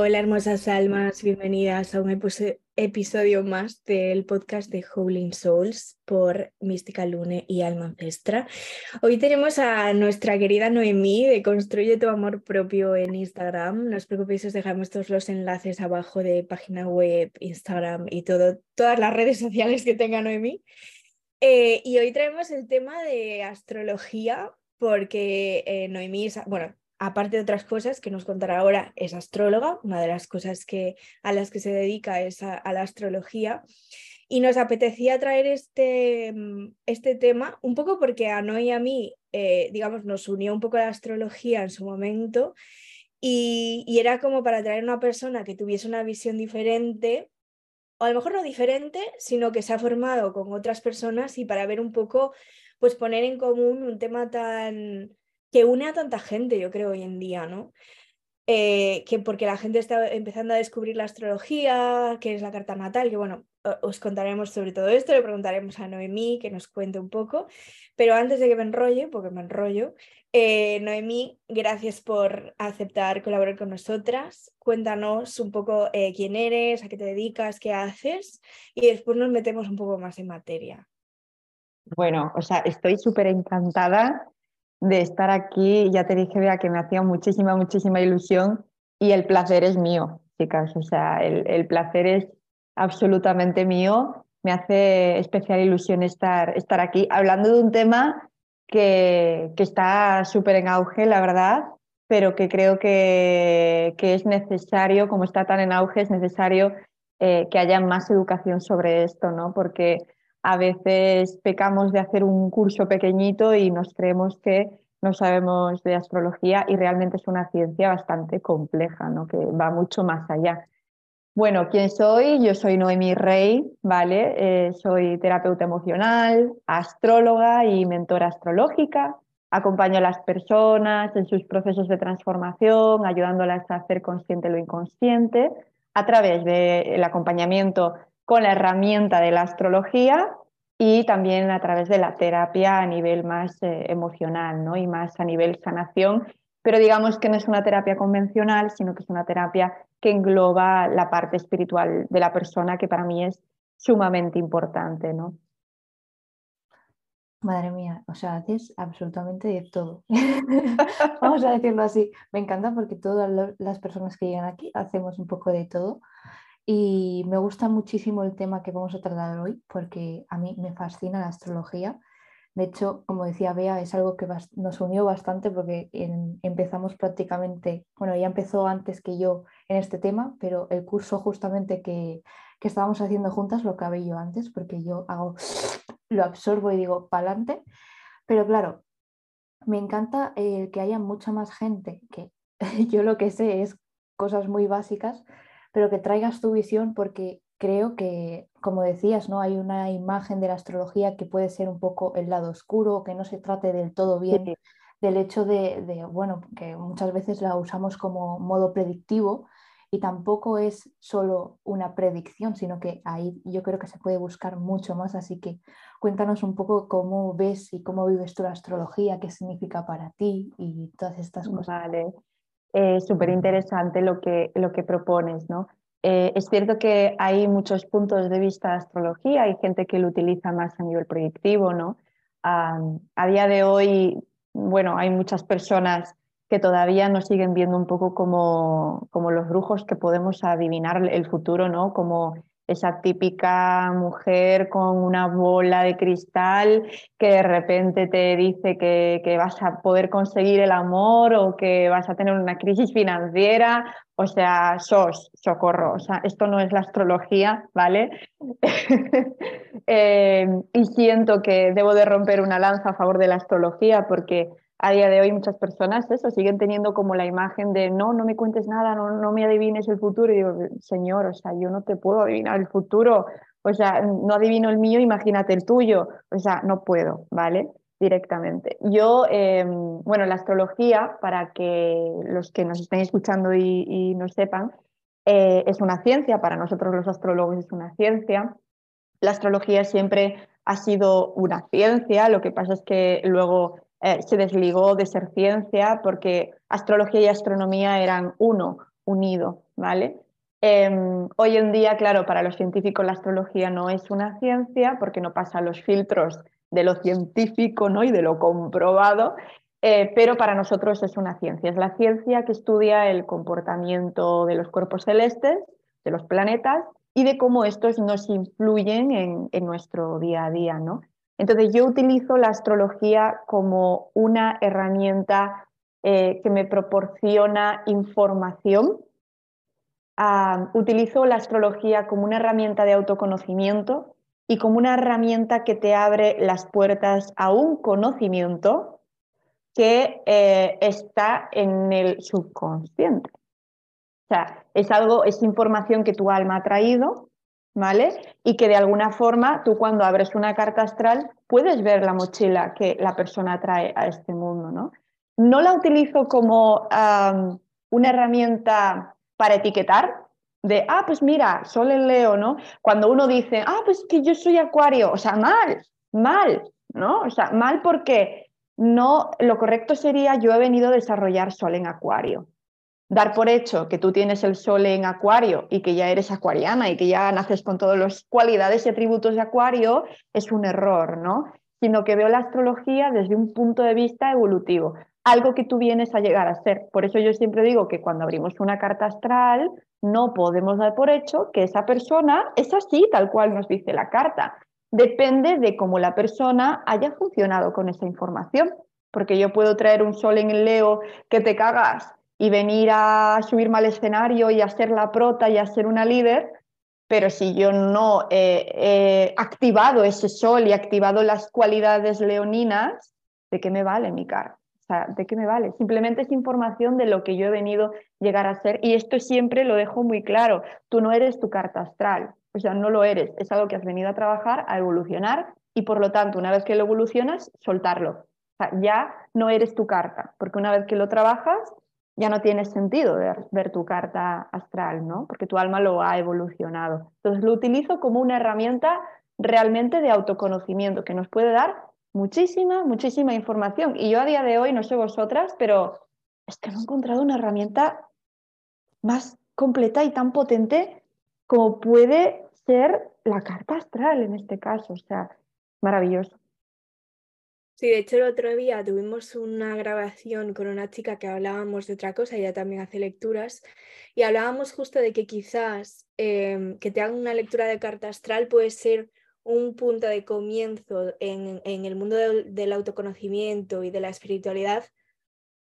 Hola hermosas almas, bienvenidas a un episodio más del podcast de Howling Souls por Mística Lune y Alma Ancestra. Hoy tenemos a nuestra querida Noemí de Construye tu Amor Propio en Instagram. No os preocupéis, os dejamos todos los enlaces abajo de página web, Instagram y todas las redes sociales que tenga Noemí. Eh, y hoy traemos el tema de astrología porque eh, Noemí, bueno, aparte de otras cosas que nos contará ahora, es astróloga, una de las cosas que, a las que se dedica es a, la astrología. Y nos apetecía traer este, mm, este, tema un poco porque a Noé y a mí, eh, digamos, nos unió un poco la astrología en su momento y, y, era como para traer una persona que tuviese una visión diferente, o a lo mejor no diferente, sino que se ha formado con otras personas y para ver un poco, pues poner en común un tema tan, que une a tanta gente, yo creo, hoy en día, ¿no? Eh, que porque la gente está empezando a descubrir la astrología, que es la carta natal, que bueno, os contaremos sobre todo esto, le preguntaremos a Noemí que nos cuente un poco, pero antes de que me enrolle, porque me enrollo, eh, Noemí, gracias por aceptar colaborar con nosotras, cuéntanos un poco eh, quién eres, a qué te dedicas, qué haces y después nos metemos un poco más en materia. Bueno, o sea, estoy súper encantada de estar aquí. Ya te dije, vea, que me hacía muchísima, muchísima ilusión y el placer es mío, chicas. O sea, el, placer es absolutamente mío. Me hace especial ilusión estar, estar aquí hablando de un tema que, que está súper en auge, la verdad, pero que creo que, que, es necesario, como está tan en auge, es necesario eh, que haya más educación sobre esto, ¿no? Porque a veces pecamos de hacer un curso pequeñito y nos creemos que no sabemos de astrología y realmente es una ciencia bastante compleja, ¿no? que va mucho más allá. Bueno, ¿quién soy? Yo soy Noemi Rey, ¿vale? Eh, soy terapeuta emocional, astróloga y mentora astrológica. Acompaño a las personas en sus procesos de transformación, ayudándolas a hacer consciente lo inconsciente a través del acompañamiento con la herramienta de la astrología y también a través de la terapia a nivel más eh, emocional ¿no? y más a nivel sanación. Pero digamos que no es una terapia convencional, sino que es una terapia que engloba la parte espiritual de la persona, que para mí es sumamente importante. ¿no? Madre mía, o sea, haces absolutamente de todo. Vamos a decirlo así. Me encanta porque todas las personas que llegan aquí hacemos un poco de todo. Y me gusta muchísimo el tema que vamos a tratar hoy porque a mí me fascina la astrología. De hecho, como decía Bea, es algo que nos unió bastante porque empezamos prácticamente, bueno, ya empezó antes que yo en este tema, pero el curso justamente que, que estábamos haciendo juntas lo acabé yo antes porque yo hago, lo absorbo y digo, pa'lante. Pero claro, me encanta que haya mucha más gente que yo lo que sé es cosas muy básicas pero que traigas tu visión porque creo que, como decías, ¿no? hay una imagen de la astrología que puede ser un poco el lado oscuro, que no se trate del todo bien, del hecho de, bueno, que muchas veces la usamos como modo predictivo y tampoco es solo una predicción, sino que ahí yo creo que se puede buscar mucho más, así que cuéntanos un poco cómo ves y cómo vives tu astrología, qué significa para ti y todas estas cosas. Vale. Es súper interesante lo que, lo que propones, ¿no? Eh, es cierto que hay muchos puntos de vista de astrología, hay gente que lo utiliza más a nivel predictivo, ¿no? a día de hoy, bueno, hay muchas personas que todavía nos siguen viendo un poco como, como los brujos que podemos adivinar el futuro, ¿no? Como esa típica mujer con una bola de cristal que de repente te dice que, que, vas a poder conseguir el amor o que vas a tener una crisis financiera. O sea, sos, socorro. O sea, esto no es la astrología, ¿vale? Eh, y siento que debo de romper una lanza a favor de la astrología porque a día de hoy muchas personas eso siguen teniendo como la imagen de no, no me cuentes nada, no, no me adivines el futuro. Y digo, señor, o sea, yo no te puedo adivinar el futuro, o sea, no adivino el mío, imagínate el tuyo, o sea, no puedo, ¿vale? Directamente. Yo, em, bueno, la astrología, para que los que nos estén escuchando y, y no sepan, eh, es una ciencia, para nosotros los astrólogos es una ciencia. La astrología siempre ha sido una ciencia, lo que pasa es que luego eh, se desligó de ser ciencia porque astrología y astronomía eran uno. unido, ¿vale? Em, hoy en día, claro, para los científicos la astrología no es una ciencia porque no pasa los filtros de lo científico ¿no? y de lo comprobado, eh, pero para nosotros es una ciencia. Es la ciencia que estudia el comportamiento de los cuerpos celestes, de los planetas y de cómo estos nos influyen en, nuestro día a día. ¿no? Entonces yo utilizo la astrología como una herramienta eh, que me proporciona información. Utilizo la astrología como una herramienta de autoconocimiento y como una herramienta que te abre las puertas a un conocimiento que eh, está en el subconsciente. O sea, es algo, es información que tu alma ha traído, ¿vale? Y que de alguna forma tú cuando abres una carta astral puedes ver la mochila que la persona trae a este mundo, ¿no? No la utilizo como una herramienta para etiquetar, de, ah, pues mira, sol en Leo, ¿no? Cuando uno dice, ah, pues que yo soy acuario, o sea, mal, mal, ¿no? O sea, mal porque no, lo correcto sería yo he venido a desarrollar sol en acuario. Dar por hecho que tú tienes el sol en acuario y que ya eres acuariana y que ya naces con todas las cualidades y atributos de acuario es un error, ¿no? Sino que veo la astrología desde un punto de vista evolutivo, algo que tú vienes a llegar a ser. Por eso yo siempre digo que cuando abrimos una carta astral no podemos dar por hecho que esa persona es así, tal cual nos dice la carta depende de cómo la persona haya funcionado con esa información. Porque yo puedo traer un sol en el Leo que te cagas y venir a subirme al escenario y a ser la prota y a ser una líder, pero si yo no he, activado ese sol y activado las cualidades leoninas, ¿de qué me vale mi cara? O sea, ¿de qué me vale? Simplemente es información de lo que yo he venido llegar a ser y esto siempre lo dejo muy claro. Tú no eres tu carta astral, o sea, no lo eres, es algo que has venido a trabajar, a evolucionar y por lo tanto, una vez que lo evolucionas, soltarlo. O sea, ya no eres tu carta, porque una vez que lo trabajas, ya no tiene sentido ver, tu carta astral, ¿no? Porque tu alma lo ha evolucionado. Entonces lo utilizo como una herramienta realmente de autoconocimiento que nos puede dar muchísima, muchísima información. Y yo a día de hoy, no sé vosotras, pero es que no he encontrado una herramienta más completa y tan potente como puede ser la carta astral en este caso. O sea, maravilloso. Sí, de hecho el otro día tuvimos una grabación con una chica que hablábamos de otra cosa, ella también hace lecturas, y hablábamos justo de que quizás em, que te hagan una lectura de carta astral puede ser un punto de comienzo en, el mundo del, autoconocimiento y de la espiritualidad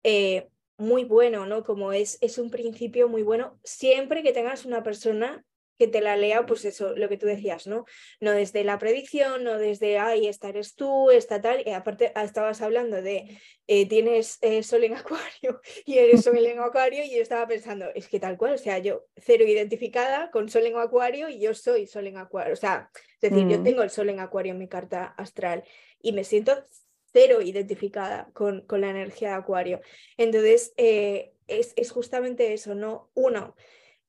eh, muy bueno, ¿no? Como es, es un principio muy bueno, siempre que tengas una persona que te la lea, pues eso, lo que tú decías, ¿no? No desde la predicción, no desde, ay, esta eres tú, esta tal, y aparte ah, estabas hablando de, eh, tienes eh, sol en acuario y eres sol en acuario, y yo estaba pensando, es que tal cual, o sea, yo cero identificada con sol en acuario y yo soy sol en acuario, o sea, es decir, yo mm. tengo el sol en acuario en mi carta astral y me siento cero identificada con, con la energía de acuario. Entonces, eh, es, es justamente eso, ¿no? Uno,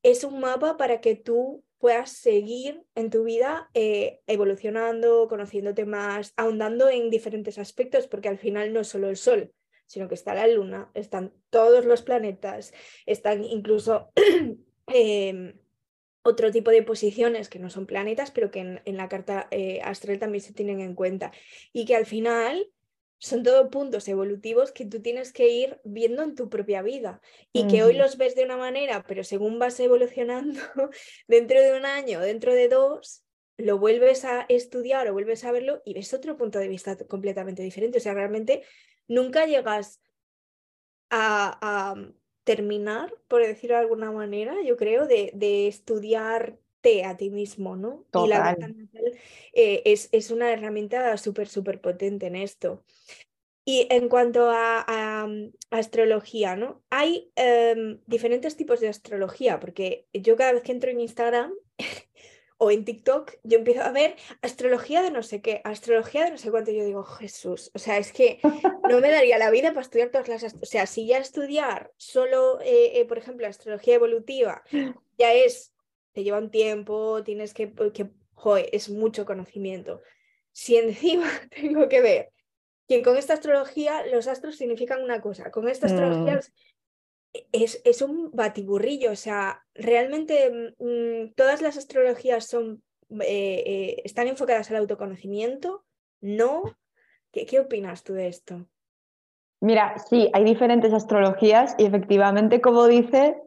es un mapa para que tú puedas seguir en tu vida eh, evolucionando, conociéndote más, ahondando en diferentes aspectos, porque al final no es solo el Sol, sino que está la Luna, están todos los planetas, están incluso em, otro tipo de posiciones que no son planetas, pero que en, la carta eh, astral también se tienen en cuenta. Y que al final son todo puntos evolutivos que tú tienes que ir viendo en tu propia vida y que hoy los ves de una manera, pero según vas evolucionando, dentro de un año, dentro de dos, lo vuelves a estudiar o vuelves a verlo y ves otro punto de vista completamente diferente. O sea, realmente nunca llegas a, terminar, por decirlo de alguna manera, yo creo, de, de estudiarte a ti mismo, ¿no? Y la eh, es, es, una herramienta súper, súper potente en esto. Y en cuanto a, mm, astrología, ¿no? Hay em, diferentes tipos de astrología, porque yo cada vez que entro en Instagram o en TikTok, yo empiezo a ver astrología de no sé qué, astrología de no sé cuánto, y yo digo, Jesús, o sea, es que no me daría la vida para estudiar todas las, o sea, si ya estudiar solo, eh, eh, por ejemplo, astrología evolutiva, ya es, te lleva un tiempo, tienes que, que joder, es mucho conocimiento. Si encima tengo que ver que con esta astrología los astros significan una cosa, con esta astrología... Mm. es, es un batiburrillo, o sea, realmente mm, todas las astrologías son, eh, eh, están enfocadas al autoconocimiento, ¿no? ¿Qué, ¿Qué opinas tú de esto? Mira, sí, hay diferentes astrologías y efectivamente, como dice,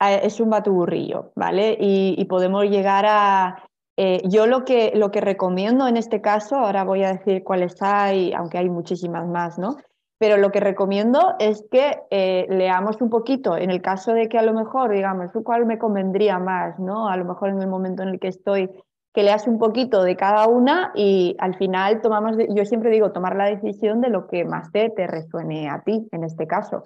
es un batuburrillo, ¿vale? Y, podemos llegar a... Eh, yo lo que, lo que recomiendo en este caso, ahora voy a decir cuáles hay, aunque hay muchísimas más, ¿no? Pero lo que recomiendo es que eh, leamos un poquito, en el caso de que a lo mejor, digamos, cuál me convendría más, ¿no? A lo mejor en el momento en el que estoy, que leas un poquito de cada una y al final tomamos, yo siempre digo, tomar la decisión de lo que más te, resuene a ti, en este caso.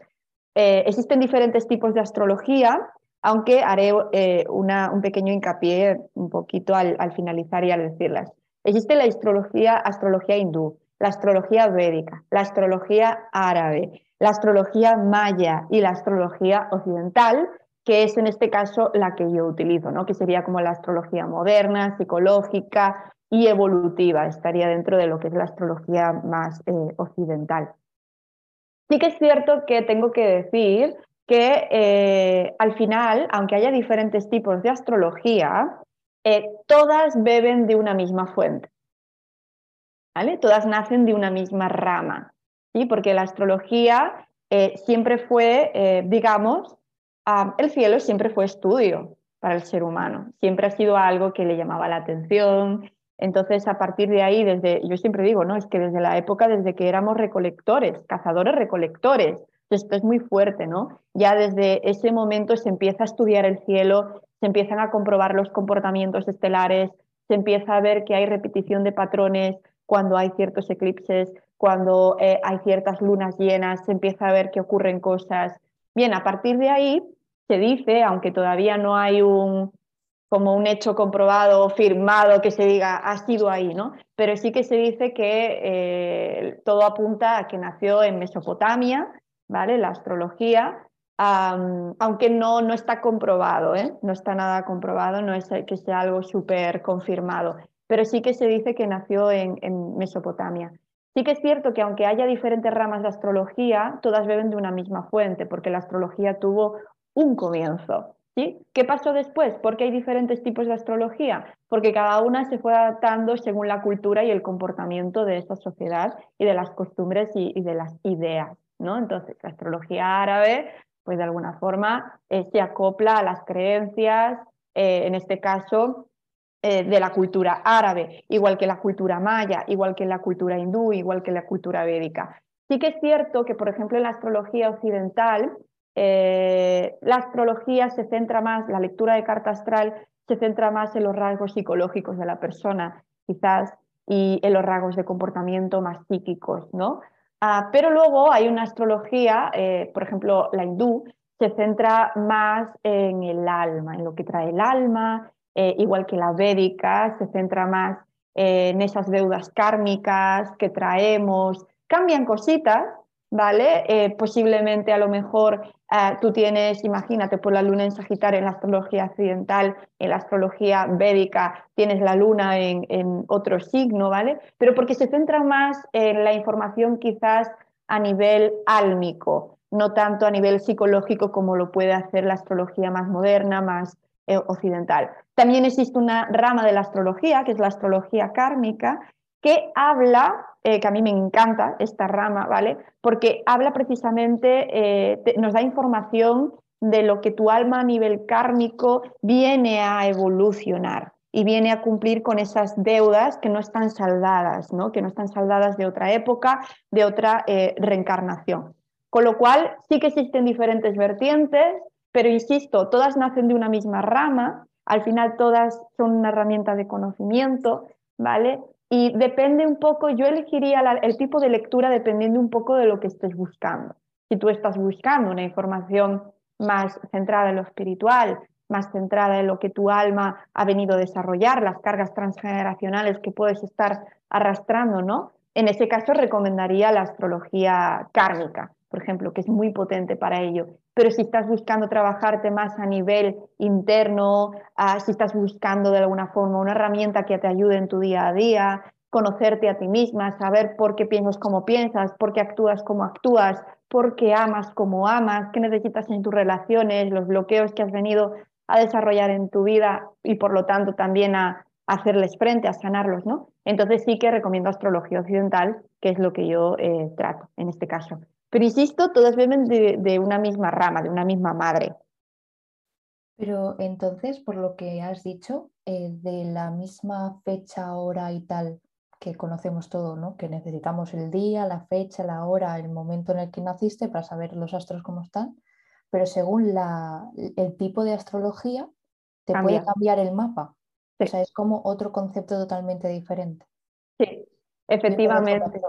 Eh, existen diferentes tipos de astrología aunque haré eh, un pequeño hincapié un poquito al, finalizar y al decirlas. Existe la astrología, astrología hindú, la astrología védica, la astrología árabe, la astrología maya y la astrología occidental, que es en este caso la que yo utilizo, ¿no? que sería como la astrología moderna, psicológica y evolutiva, estaría dentro de lo que es la astrología más eh, occidental. Sí que es cierto que tengo que decir que eh, al final, aunque haya diferentes tipos de astrología, eh, todas beben de una misma fuente. ¿vale? Todas nacen de una misma rama, ¿sí? porque la astrología eh, siempre fue, digamos, el cielo siempre fue estudio para el ser humano, siempre ha sido algo que le llamaba la atención. Entonces, a partir de ahí, desde, yo siempre digo, no, es que desde la época, desde que éramos recolectores, cazadores recolectores, esto es muy fuerte, ¿no? Ya desde ese momento se empieza a estudiar el cielo, se empiezan a comprobar los comportamientos estelares, se empieza a ver que hay repetición de patrones cuando hay ciertos eclipses, cuando eh, hay ciertas lunas llenas, se empieza a ver que ocurren cosas. Bien, a partir de ahí se dice, aunque todavía no hay un como un hecho comprobado, firmado, que se diga ha sido ahí, ¿no? Pero sí que se dice que eh, todo apunta a que nació en Mesopotamia, ¿vale? La astrología, aunque no, no está comprobado, ¿eh? no está nada comprobado, no es que sea algo súper confirmado, pero sí que se dice que nació en, Mesopotamia. Sí que es cierto que aunque haya diferentes ramas de astrología, todas beben de una misma fuente, porque la astrología tuvo un comienzo. ¿sí? ¿Qué pasó después? Porque hay diferentes tipos de astrología, porque cada una se fue adaptando según la cultura y el comportamiento de esta sociedad y de las costumbres y de las ideas. Entonces, la astrología árabe, pues de alguna forma eh, se acopla a las creencias, eh, en este caso, eh, de la cultura árabe, igual que la cultura maya, igual que la cultura hindú, igual que la cultura védica. Sí que es cierto que, por ejemplo, en la astrología occidental, la astrología se centra más, la lectura de carta astral se centra más en los rasgos psicológicos de la persona, quizás, y en los rasgos de comportamiento más psíquicos, ¿no? Ah, pero luego hay una astrología, eh, por ejemplo, la hindú, se centra más en el alma, en lo que trae el alma, eh, igual que la védica, se centra más en esas deudas kármicas que traemos. Cambian cositas, ¿vale? Eh, posiblemente a lo mejor eh, tú tienes, imagínate, por la luna en Sagitario en la astrología occidental, en la astrología védica, tienes la luna en, en otro signo, ¿vale? Pero porque se centra más en la información quizás a nivel álmico, no tanto a nivel psicológico como lo puede hacer la astrología más moderna, más eh, occidental. También existe una rama de la astrología, que es la astrología kármica, que habla, eh, que a mí me encanta esta rama, ¿vale? Porque habla precisamente, eh, nos da información de lo que tu alma a nivel kármico viene a evolucionar y viene a cumplir con esas deudas que no están saldadas, ¿no? que no están saldadas de otra época, de otra eh, reencarnación. Con lo cual, sí que existen diferentes vertientes, pero insisto, todas nacen de una misma rama, al final todas son una herramienta de conocimiento, ¿vale? Y depende un poco, yo elegiría el tipo de lectura dependiendo un poco de lo que estés buscando. Si tú estás buscando una información más centrada en lo espiritual, más centrada en lo que tu alma ha venido a desarrollar, las cargas transgeneracionales que puedes estar arrastrando, ¿no? En ese caso recomendaría la astrología kármica, por ejemplo, que es muy potente para ello. Pero si estás buscando trabajarte más a nivel interno, ah, si estás buscando de alguna forma una herramienta que te ayude en tu día a día, conocerte a ti misma, saber por qué piensas como piensas, por qué actúas como actúas, por qué amas como amas, qué necesitas en tus relaciones, los bloqueos que has venido a desarrollar en tu vida y por lo tanto también a, hacerles frente, a sanarlos, ¿no? Entonces sí que recomiendo astrología occidental, que es lo que yo eh, trato en este caso. Pero insisto, todas viven de, una misma rama, de una misma madre. Pero entonces, por lo que has dicho, eh, de la misma fecha, hora y tal que conocemos todo, ¿no? Que necesitamos el día, la fecha, la hora, el momento en el que naciste para saber los astros cómo están, pero según la, el tipo de astrología te puede cambiar el mapa. O sea, es como otro concepto totalmente diferente. Sí, efectivamente.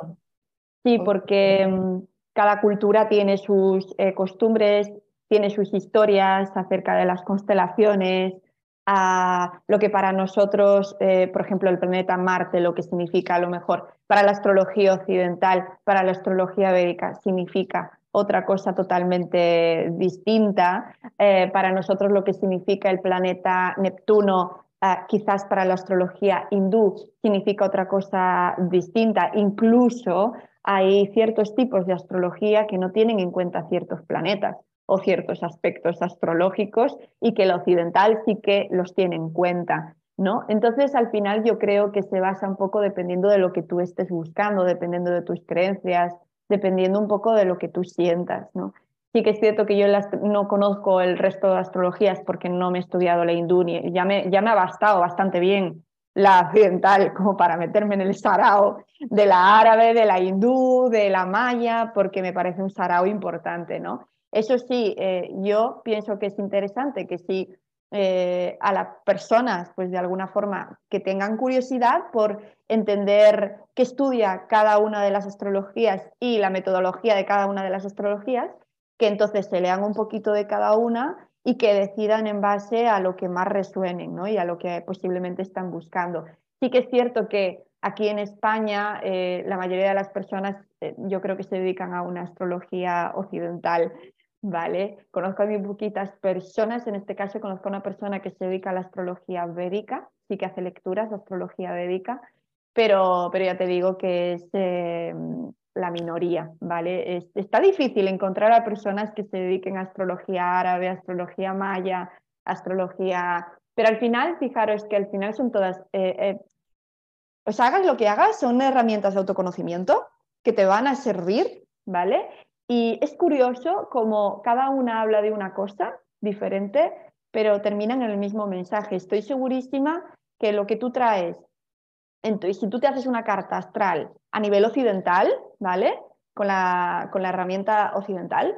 Sí, porque mm, cada cultura tiene sus eh, costumbres, tiene sus historias acerca de las constelaciones, a lo que para nosotros, eh, por ejemplo, el planeta Marte, lo que significa a lo mejor para la astrología occidental, para la astrología védica, significa otra cosa totalmente distinta. Eh, para nosotros lo que significa el planeta Neptuno quizás para la astrología hindú significa otra cosa distinta. Incluso hay ciertos tipos de astrología que no tienen en cuenta ciertos planetas o ciertos aspectos astrológicos y que el occidental sí que los tiene en cuenta. ¿no? Entonces, al final yo creo que se basa un poco dependiendo de lo que tú estés buscando, dependiendo de tus creencias, dependiendo un poco de lo que tú sientas. ¿no? Sí que es cierto que yo no conozco el resto de astrologías porque no me he estudiado la hindú, ni, ya, me, ya me ha bastado bastante bien la occidental como para meterme en el sarao de la árabe, de la hindú, de la maya, porque me parece un sarao importante, ¿no? Eso sí, eh, yo pienso que es interesante que si eh, a las personas, pues de alguna forma, que tengan curiosidad por entender qué estudia cada una de las astrologías y la metodología de cada una de las astrologías, que entonces se lean un poquito de cada una y que decidan en base a lo que más resuenen ¿no? y a lo que posiblemente están buscando. Sí que es cierto que aquí en España eh, la mayoría de las personas eh, yo creo que se dedican a una astrología occidental, ¿vale? Conozco a muy poquitas personas, en este caso conozco a una persona que se dedica a la astrología védica, sí que hace lecturas de astrología védica, pero, pero ya te digo que es, eh, la minoría, ¿vale? está difícil encontrar a personas que se dediquen a astrología árabe, astrología maya, astrología... Pero al final, fijaros que al final son todas... Eh, eh, sea, hagas lo que hagas, son herramientas de autoconocimiento que te van a servir, ¿vale? Y es curioso como cada una habla de una cosa diferente, pero terminan en el mismo mensaje. Estoy segurísima que lo que tú traes entonces, si tú te haces una carta astral a nivel occidental, ¿vale? Con la, con la herramienta occidental,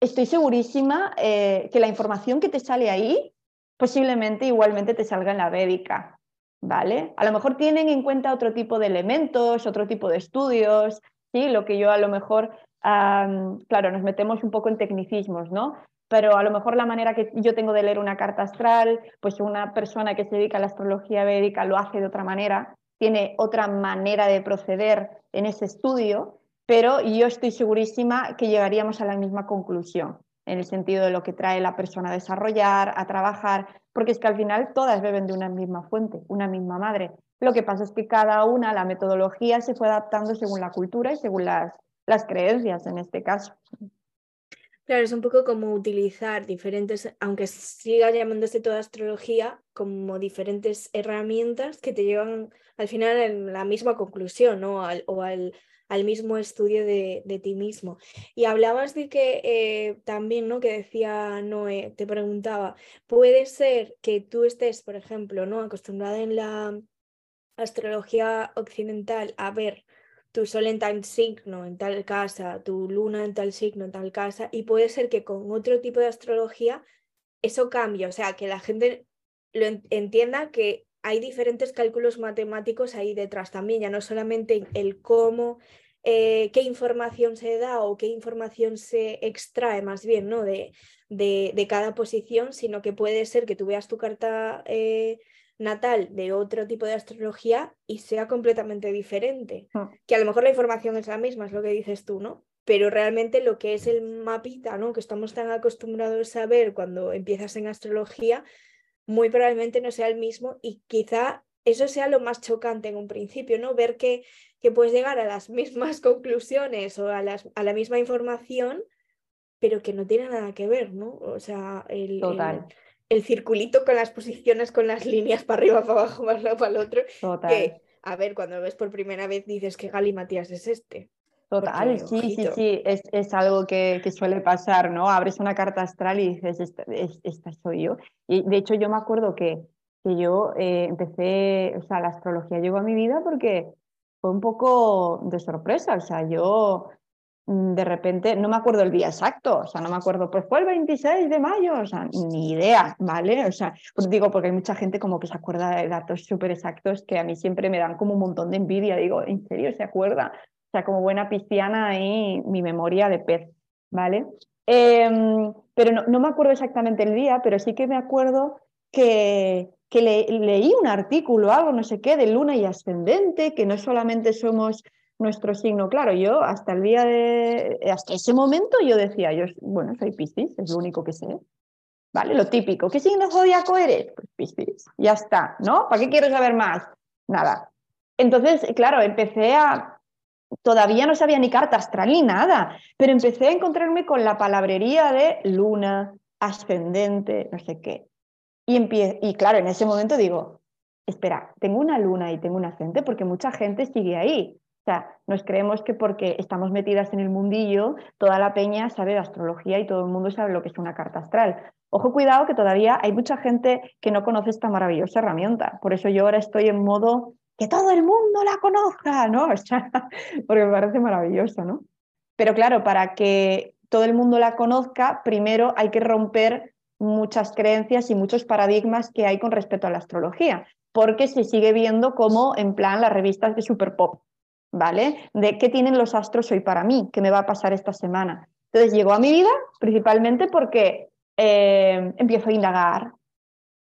estoy segurísima eh, que la información que te sale ahí posiblemente igualmente te salga en la védica, ¿vale? A lo mejor tienen en cuenta otro tipo de elementos, otro tipo de estudios, ¿sí? Lo que yo a lo mejor, claro, nos metemos un poco en tecnicismos, ¿no? Pero a lo mejor la manera que yo tengo de leer una carta astral, pues una persona que se dedica a la astrología védica lo hace de otra manera, tiene otra manera de proceder en ese estudio, pero yo estoy segurísima que llegaríamos a la misma conclusión, en el sentido de lo que trae la persona a desarrollar, a trabajar, porque es que al final todas beben de una misma fuente, una misma madre. Lo que pasa es que cada una, la metodología se fue adaptando según la cultura y según las, las creencias en este caso. Claro, es un poco como utilizar diferentes, aunque siga llamándose toda astrología, como diferentes herramientas que te llevan al final a la misma conclusión, ¿no? o al, al, mismo estudio de, de, ti mismo. Y hablabas de que eh, también, ¿no? Que decía Noé, te preguntaba, puede ser que tú estés, por ejemplo, ¿no? Acostumbrada en la astrología occidental a ver tu sol en tal signo, en tal casa, tu luna en tal signo, en tal casa, y puede ser que con otro tipo de astrología eso cambie, o sea, que la gente lo entienda que hay diferentes cálculos matemáticos ahí detrás también, ya no solamente el cómo, eh, qué información se da o qué información se extrae más bien ¿no? de, de, de cada posición, sino que puede ser que tú veas tu carta eh, natal de otro tipo de astrología y sea completamente diferente. Mm. Que a lo mejor la información es la misma, es lo que dices tú, ¿no? Pero realmente lo que es el mapita, ¿no? Que estamos tan acostumbrados a ver cuando empiezas en astrología, muy probablemente no sea el mismo y quizá eso sea lo más chocante en un principio, ¿no? Ver que, que puedes llegar a las mismas conclusiones o a, las, a la misma información, pero que no tiene nada que ver, ¿no? O sea, el, el, circulito con las posiciones, con las líneas para arriba, para abajo, para lado, para el otro. Total. Que, a ver, cuando lo ves por primera vez dices que Gali Matías es este. Total, sí, sí, sí, es, es algo que, que, suele pasar, ¿no? Abres una carta astral y dices, esta, esta soy yo. Y de hecho yo me acuerdo que, que yo eh, empecé, o sea, la astrología llegó a mi vida porque fue un poco de sorpresa, o sea, yo de repente, no me acuerdo el día exacto, o sea, no me acuerdo, pues fue el 26 de mayo, o sea, ni idea, ¿vale? O sea, pues digo, porque hay mucha gente como que se acuerda de datos súper exactos que a mí siempre me dan como un montón de envidia, digo, ¿en serio se acuerda? sea, como buena pisciana ahí, mi memoria de pez, ¿vale? Em, pero no, no, me acuerdo exactamente el día, pero sí que me acuerdo que, que leí un artículo, algo, no sé qué, de luna y ascendente, que no solamente somos nuestro signo, claro, yo hasta el día de, hasta ese momento yo decía, yo, bueno, soy Piscis, es lo único que sé, ¿vale? Lo típico, ¿qué signo zodiaco eres? Pues Piscis, ya está, ¿no? ¿Para qué quiero saber más? Nada. Entonces, claro, empecé a, todavía no sabía ni carta astral ni nada, pero empecé a encontrarme con la palabrería de luna, ascendente, no sé qué. Y, y claro, en ese momento digo, espera, tengo una luna y tengo un ascendente porque mucha gente sigue ahí. O sea, nos creemos que porque estamos metidas en el mundillo, toda la peña sabe de astrología y todo el mundo sabe lo que es una carta astral. Ojo, cuidado, que todavía hay mucha gente que no conoce esta maravillosa herramienta. Por eso yo ahora estoy en modo que todo el mundo la conozca, ¿no? porque me parece maravilloso, ¿no? Pero claro, para que todo el mundo la conozca, primero hay que romper muchas creencias y muchos paradigmas que hay con respecto a la astrología, porque se sigue viendo como en plan las revistas de super pop, ¿vale? De qué tienen los astros hoy para mí, qué me va a pasar esta semana. Entonces llegó a mi vida principalmente porque eh, empiezo a indagar,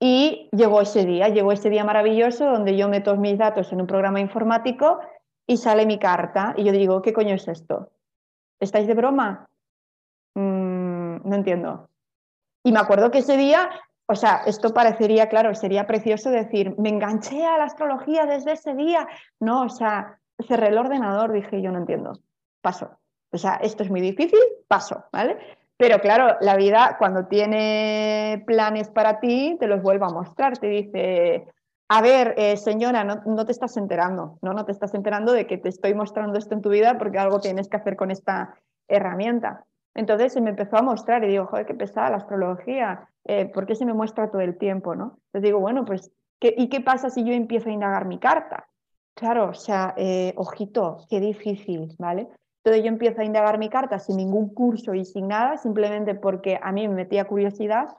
y llegó ese día, llegó ese día maravilloso donde yo meto mis datos en un programa informático y sale mi carta. Y yo digo, ¿qué coño es esto? ¿Estáis de broma? Mm, no entiendo. Y me acuerdo que ese día, o sea, esto parecería, claro, sería precioso decir, me enganché a la astrología desde ese día. No, o sea, cerré el ordenador, dije, yo no entiendo. Paso. O sea, esto es muy difícil, paso, ¿vale? Pero claro, la vida cuando tiene planes para ti, te los vuelve a mostrar. Te dice, a ver, eh, señora, no, te estás enterando, ¿no? No te estás enterando de que te estoy mostrando esto en tu vida porque algo tienes que hacer con esta herramienta. Entonces se me empezó a mostrar y digo, joder, qué pesada la astrología, eh, ¿por qué se me muestra todo el tiempo, no? Entonces digo, bueno, pues, ¿qué, ¿y qué pasa si yo empiezo a indagar mi carta? Claro, o sea, eh, ojito, qué difícil, ¿vale? Entonces yo empiezo a indagar mi carta sin ningún curso y sin nada, simplemente porque a mí me metía curiosidad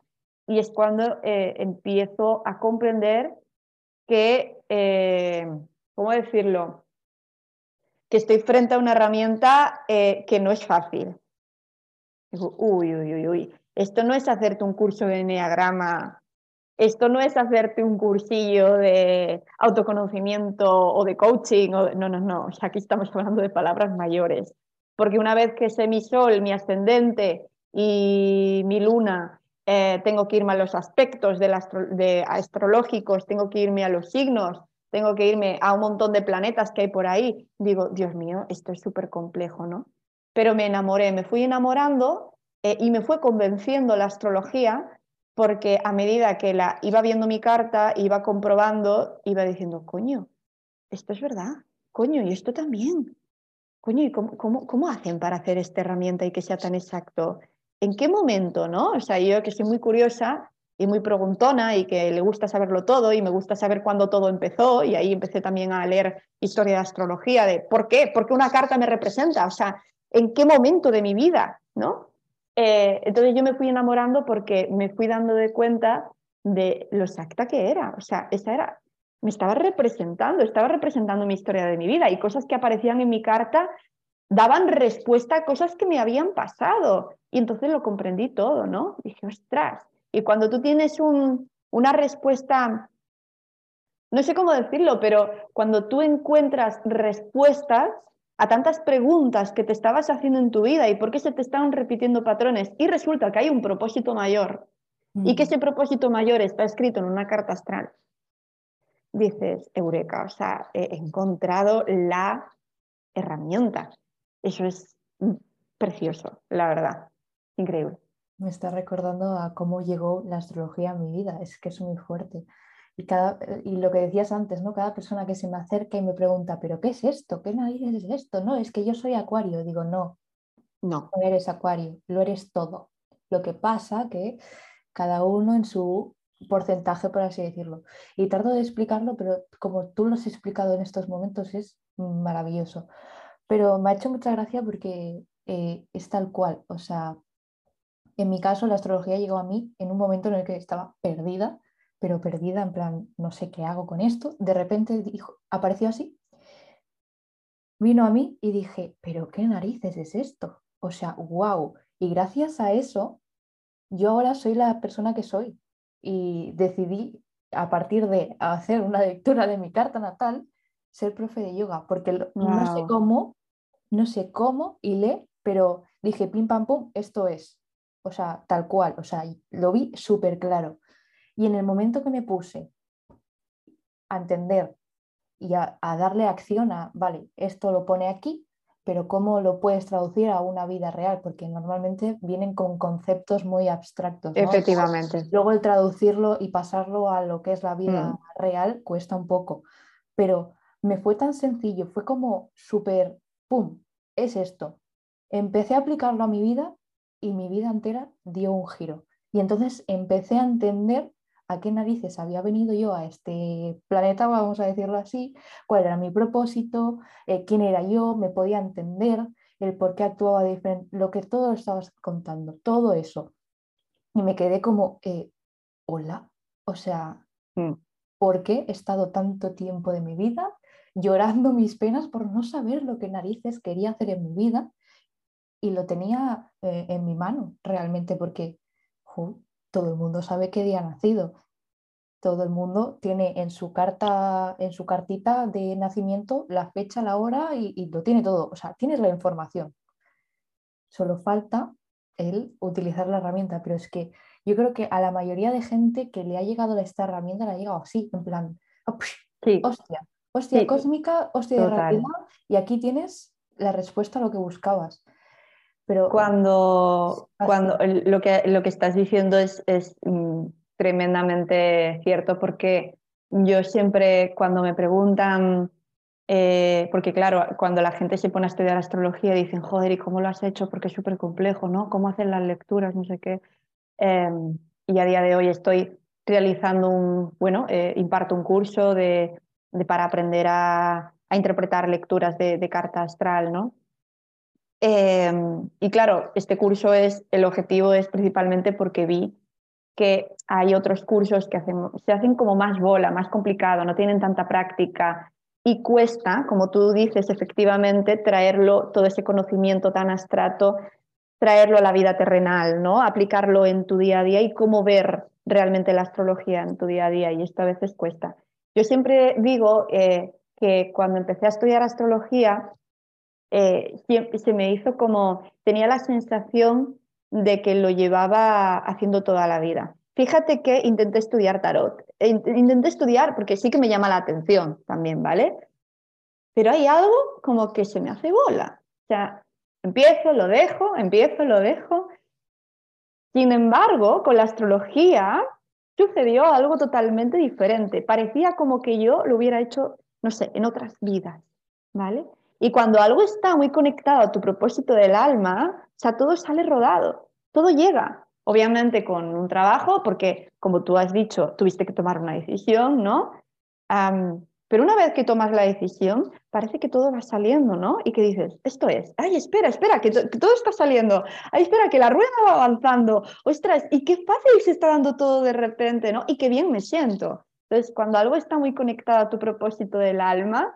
y es cuando eh, empiezo a comprender que, eh, ¿cómo decirlo? Que estoy frente a una herramienta que no es fácil. Digo, uy, uy, uy, uy, esto no es hacerte un curso de enneagrama esto no es hacerte un cursillo de autoconocimiento o de coaching, o no, no, no, aquí estamos hablando de palabras mayores, porque una vez que sé mi sol, mi ascendente y mi luna, eh, tengo que irme a los aspectos de, astrológicos, tengo que irme a los signos, tengo que irme a un montón de planetas que hay por ahí, digo, Dios mío, esto es súper complejo, ¿no? Pero me enamoré, me fui enamorando eh, y me fue convenciendo la astrología porque a medida que la iba viendo mi carta, iba comprobando, iba diciendo, coño, esto es verdad, coño, y esto también. Coño, ¿y cómo, cómo, hacen para hacer esta herramienta y que sea tan exacto? ¿En qué momento, no? O sea, yo que soy muy curiosa y muy preguntona y que le gusta saberlo todo y me gusta saber cuándo todo empezó y ahí empecé también a leer historia de astrología de por qué, por qué una carta me representa, o sea, en qué momento de mi vida, ¿no? Eh, entonces yo me fui enamorando porque me fui dando de cuenta de lo exacta que era. O sea, esa era, me estaba representando, estaba representando mi historia de mi vida y cosas que aparecían en mi carta daban respuesta a cosas que me habían pasado. Y entonces lo comprendí todo, ¿no? Dije, ostras. Y cuando tú tienes un, una respuesta, no sé cómo decirlo, pero cuando tú encuentras respuestas, a tantas preguntas que te estabas haciendo en tu vida y por qué se te estaban repitiendo patrones y resulta que hay un propósito mayor y que ese propósito mayor está escrito en una carta astral dices, eureka, o sea, he encontrado la herramienta. Eso es precioso, la verdad, increíble. Me está recordando a cómo llegó la astrología a mi vida, es que es muy fuerte. Y, cada, y lo que decías antes, ¿no? Cada persona que se me acerca y me pregunta, ¿pero qué es esto? ¿Qué narices es esto? No, es que yo soy acuario. Digo, no, no. No eres acuario, lo eres todo. Lo que pasa que cada uno en su porcentaje, por así decirlo. Y tardo de explicarlo, pero como tú lo has explicado en estos momentos, es maravilloso. Pero me ha hecho mucha gracia porque eh, es tal cual. O sea, en mi caso, la astrología llegó a mí en un momento en el que estaba perdida, pero perdida en plan, no sé qué hago con esto. De repente dijo, apareció así. Vino a mí y dije, pero qué narices es esto. O sea, wow. Y gracias a eso, yo ahora soy la persona que soy. Y decidí, a partir de hacer una lectura de mi carta natal, ser profe de yoga, porque no sé cómo, no sé cómo y le, pero dije pim pam pum, esto es. O sea, tal cual, o sea, lo vi súper claro. Y en el momento que me puse a entender y a, a, darle acción a, vale, esto lo pone aquí, pero ¿cómo lo puedes traducir a una vida real? Porque normalmente vienen con conceptos muy abstractos. Efectivamente. Luego el traducirlo y pasarlo a lo que es la vida mm. real cuesta un poco, pero me fue tan sencillo, fue como súper, ¡pum!, es esto. Empecé a aplicarlo a mi vida y mi vida entera dio un giro. Y entonces empecé a entender a qué narices había venido yo a este planeta, vamos a decirlo así, cuál era mi propósito, eh, quién era yo, me podía entender, el por qué actuaba diferente, lo que todo estabas contando, todo eso. Y me quedé como, eh, hola, o sea, mm. ¿por qué he estado tanto tiempo de mi vida llorando mis penas por no saber lo que narices quería hacer en mi vida? Y lo tenía eh, en mi mano realmente porque todo el mundo sabe qué día ha nacido. Todo el mundo tiene en su carta, en su cartita de nacimiento la fecha, la hora y, lo tiene todo. O sea, tienes la información. Solo falta el utilizar la herramienta. Pero es que yo creo que a la mayoría de gente que le ha llegado esta herramienta le ha llegado así, en plan, oh, hostia, hostia cósmica, hostia de realidad, y aquí tienes la respuesta a lo que buscabas. Pero cuando, cuando lo, que, lo que estás diciendo es, es mm, tremendamente cierto porque yo siempre cuando me preguntan, eh, porque claro, cuando la gente se pone a estudiar astrología dicen, joder, ¿y cómo lo has hecho? Porque es súper complejo, ¿no? ¿Cómo hacen las lecturas? No sé qué. Em, y a día de hoy estoy realizando un, bueno, eh, imparto un curso de, de para aprender a, a interpretar lecturas de, de, carta astral, ¿no? Em, y claro, este curso es, el objetivo es principalmente porque vi que hay otros cursos que se hacen como más bola, más complicado, no tienen tanta práctica y cuesta, como tú dices, efectivamente, traerlo, todo ese conocimiento tan abstracto, traerlo a la vida terrenal, ¿no? Aplicarlo en tu día a día y cómo ver realmente la astrología en tu día a día y esto a veces cuesta. Yo siempre digo eh, que cuando empecé a estudiar astrología, eh, se me hizo como, tenía la sensación de que lo llevaba haciendo toda la vida. Fíjate que intenté estudiar tarot. Intenté estudiar porque sí que me llama la atención también, ¿vale? Pero hay algo como que se me hace bola. O sea, empiezo, lo dejo, empiezo, lo dejo. Sin embargo, con la astrología sucedió algo totalmente diferente. Parecía como que yo lo hubiera hecho, no sé, en otras vidas, ¿vale? Y cuando algo está muy conectado a tu propósito del alma, o sea, todo sale rodado, todo llega. Obviamente con un trabajo, porque como tú has dicho, tuviste que tomar una decisión, ¿no? pero una vez que tomas la decisión, parece que todo va saliendo, ¿no? Y que dices, esto es, ay, espera, espera, que, que, todo está saliendo, ay, espera, que la rueda va avanzando, ostras, y qué fácil se está dando todo de repente, ¿no? Y qué bien me siento. Entonces, cuando algo está muy conectado a tu propósito del alma,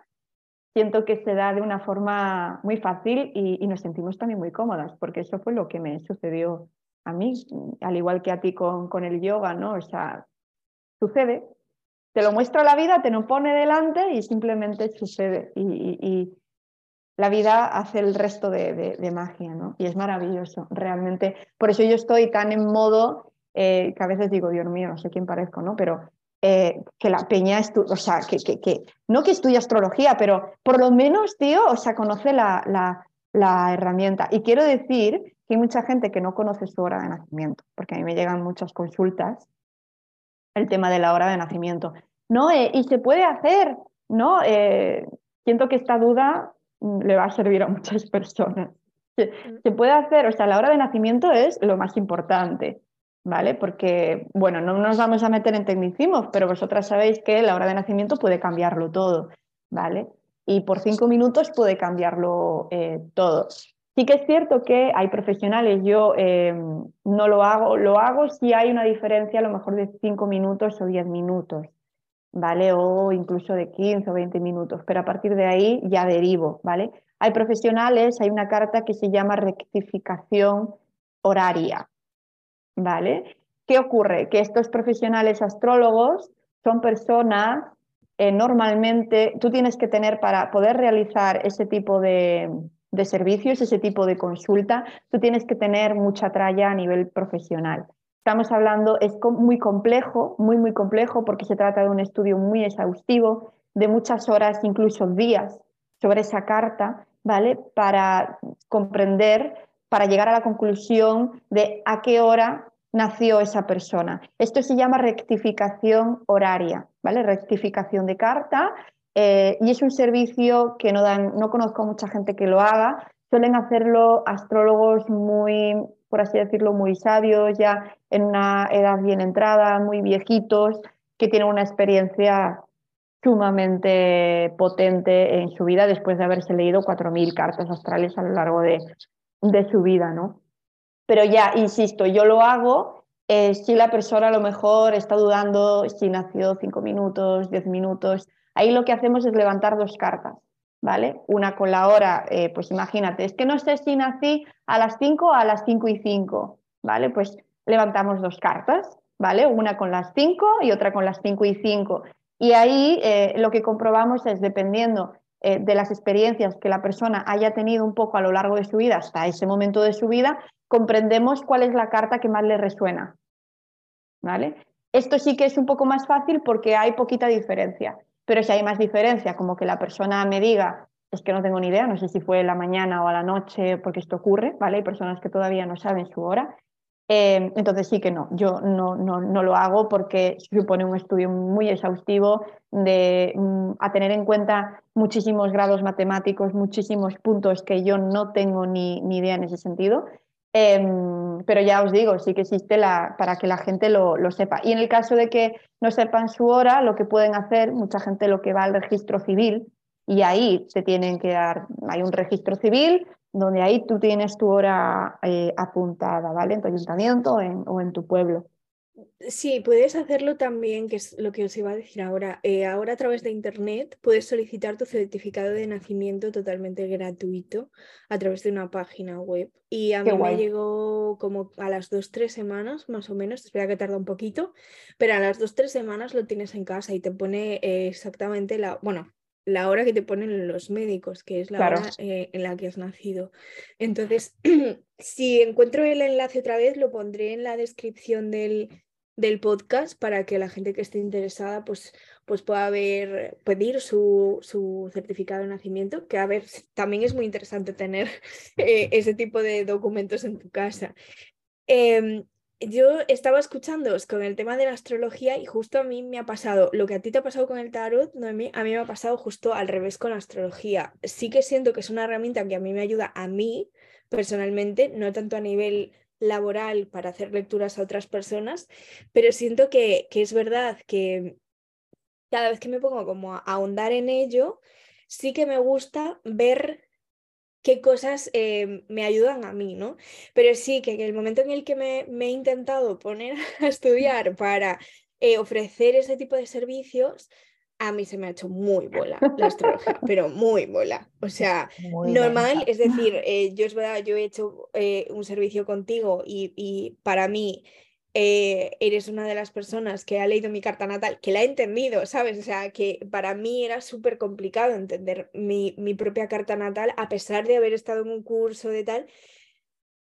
siento que se da de una forma muy fácil y, nos sentimos también muy cómodas, porque eso fue lo que me sucedió a mí, al igual que a ti con, con el yoga, ¿no? O sea, sucede, te lo muestra la vida, te lo pone delante y simplemente sucede. Y, la vida hace el resto de, de, magia, ¿no? Y es maravilloso, realmente. Por eso yo estoy tan en modo, eh, que a veces digo, Dios mío, no sé quién parezco, ¿no? Pero eh, que la peña, o sea, que, que, no que estudie astrología, pero por lo menos, tío, o sea, conoce la, la, la herramienta. Y quiero decir que hay mucha gente que no conoce su hora de nacimiento, porque a mí me llegan muchas consultas el tema de la hora de nacimiento. No, eh, y se puede hacer, ¿no? Eh, siento que esta duda mm, le va a servir a muchas personas. Se, se, puede hacer, o sea, la hora de nacimiento es lo más importante, ¿vale? Porque, bueno, no nos vamos a meter en tecnicismos, pero vosotras sabéis que la hora de nacimiento puede cambiarlo todo, ¿vale? Y por cinco minutos puede cambiarlo eh, todo. Sí que es cierto que hay profesionales, yo eh, no lo hago, lo hago si hay una diferencia a lo mejor de cinco minutos o diez minutos, ¿vale? O incluso de 15 o 20 minutos, pero a partir de ahí ya derivo, ¿vale? Hay profesionales, hay una carta que se llama rectificación horaria, ¿vale? ¿Qué ocurre? Que estos profesionales astrólogos son personas, eh, normalmente tú tienes que tener para poder realizar ese tipo de, de servicios, ese tipo de consulta, tú tienes que tener mucha tralla a nivel profesional. Estamos hablando, es muy complejo, muy, muy complejo, porque se trata de un estudio muy exhaustivo, de muchas horas, incluso días, sobre esa carta, ¿vale? Para comprender, para llegar a la conclusión de a qué hora nació esa persona. Esto se llama rectificación horaria, ¿vale? Rectificación de carta eh, y es un servicio que no, dan, no conozco a mucha gente que lo haga. Suelen hacerlo astrólogos muy, por así decirlo, muy sabios, ya en una edad bien entrada, muy viejitos, que tienen una experiencia sumamente potente en su vida después de haberse leído 4.000 cartas astrales a lo largo de, de su vida, ¿no? Pero ya, insisto, yo lo hago eh, si la persona a lo mejor está dudando si nació 5 minutos, 10 minutos, Ahí lo que hacemos es levantar dos cartas, ¿vale? Una con la hora, eh, pues imagínate, es que no sé si nací a las 5 o a las 5 y 5, ¿vale? Pues levantamos dos cartas, ¿vale? Una con las 5 y otra con las 5 y 5. Y ahí eh, lo que comprobamos es, dependiendo eh, de las experiencias que la persona haya tenido un poco a lo largo de su vida, hasta ese momento de su vida, comprendemos cuál es la carta que más le resuena. ¿Vale? Esto sí que es un poco más fácil porque hay poquita diferencia. Pero si hay más diferencia, como que la persona me diga, es que no tengo ni idea, no sé si fue la mañana o a la noche, porque esto ocurre, ¿vale? Hay personas que todavía no saben su hora. Eh, entonces sí que no, yo no, no, no, lo hago porque supone un estudio muy exhaustivo de mm, a tener en cuenta muchísimos grados matemáticos, muchísimos puntos que yo no tengo ni, ni idea en ese sentido. Em, pero ya os digo, sí que existe la, para que la gente lo, lo, sepa. Y en el caso de que no sepan su hora, lo que pueden hacer, mucha gente lo que va al registro civil, y ahí se tienen que dar, hay un registro civil donde ahí tú tienes tu hora eh, apuntada, ¿vale? En tu ayuntamiento o en tu pueblo. Sí, puedes hacerlo también, que es lo que os iba a decir ahora. Eh, ahora a través de Internet puedes solicitar tu certificado de nacimiento totalmente gratuito a través de una página web. Y a mí me llegó como a las dos, tres semanas más o menos, espera que tarda un poquito, pero a las dos, tres semanas lo tienes en casa y te pone eh, exactamente la, bueno, la hora que te ponen los médicos, que es la hora eh, en la que has nacido. Entonces, si encuentro el enlace otra vez, lo pondré en la descripción del, del podcast para que la gente que esté interesada pues, pues pueda ver, pedir su, su, certificado de nacimiento, que a ver, también es muy interesante tener eh, ese tipo de documentos en tu casa. Em, yo estaba escuchándoos con el tema de la astrología y justo a mí me ha pasado lo que a ti te ha pasado con el tarot, a, mí, a mí me ha pasado justo al revés con la astrología. Sí que siento que es una herramienta que a mí me ayuda a mí personalmente, no tanto a nivel laboral para hacer lecturas a otras personas, pero siento que, que es verdad que cada vez que me pongo como a ahondar en ello, sí que me gusta ver qué cosas eh, me ayudan a mí, ¿no? Pero sí que en el momento en el que me, me he intentado poner a estudiar para eh, ofrecer ese tipo de servicios, a mí se me ha hecho muy bola la astrología, pero muy bola. O sea, normal, es decir, eh, yo es verdad, yo he hecho eh, un servicio contigo y, y para mí eh, eres una de las personas que ha leído mi carta natal, que la ha entendido, ¿sabes? O sea, que para mí era súper complicado entender mi, mi propia carta natal a pesar de haber estado en un curso de tal.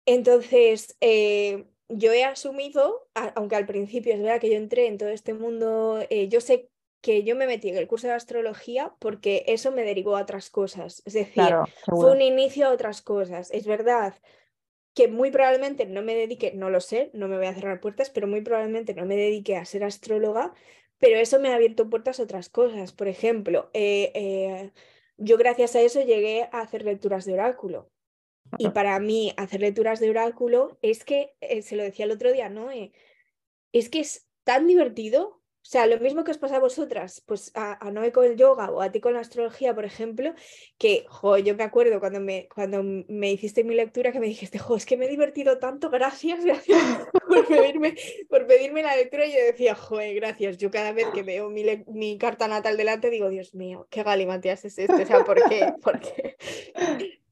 Entonces, yo he asumido, aunque al principio es verdad que yo entré en todo este mundo, eh, yo sé que yo me metí en el curso de astrología porque eso me derivó a otras cosas. Es decir, fue un inicio a otras cosas. Es verdad que muy probablemente no me dedique, no lo sé, no me voy a cerrar puertas, pero muy probablemente no me dedique a ser astróloga, pero eso me ha abierto puertas a otras cosas. Por ejemplo, eh, eh, yo gracias a eso llegué a hacer lecturas de oráculo. Y para mí hacer lecturas de oráculo es que, eh, se lo decía el otro día, ¿no? es que es tan divertido o sea, lo mismo que os pasa a vosotras, pues a, a Noé con el yoga o a ti con la astrología, por ejemplo, que, jo, yo me acuerdo cuando me, cuando me hiciste mi lectura que me dijiste, jo, es que me he divertido tanto, gracias, gracias por pedirme, por pedirme la lectura. Y yo decía, jo, gracias. Yo cada vez que veo mi, mi carta natal delante digo, Dios mío, qué galimatías es esto, o sea, ¿por qué? ¿Por qué?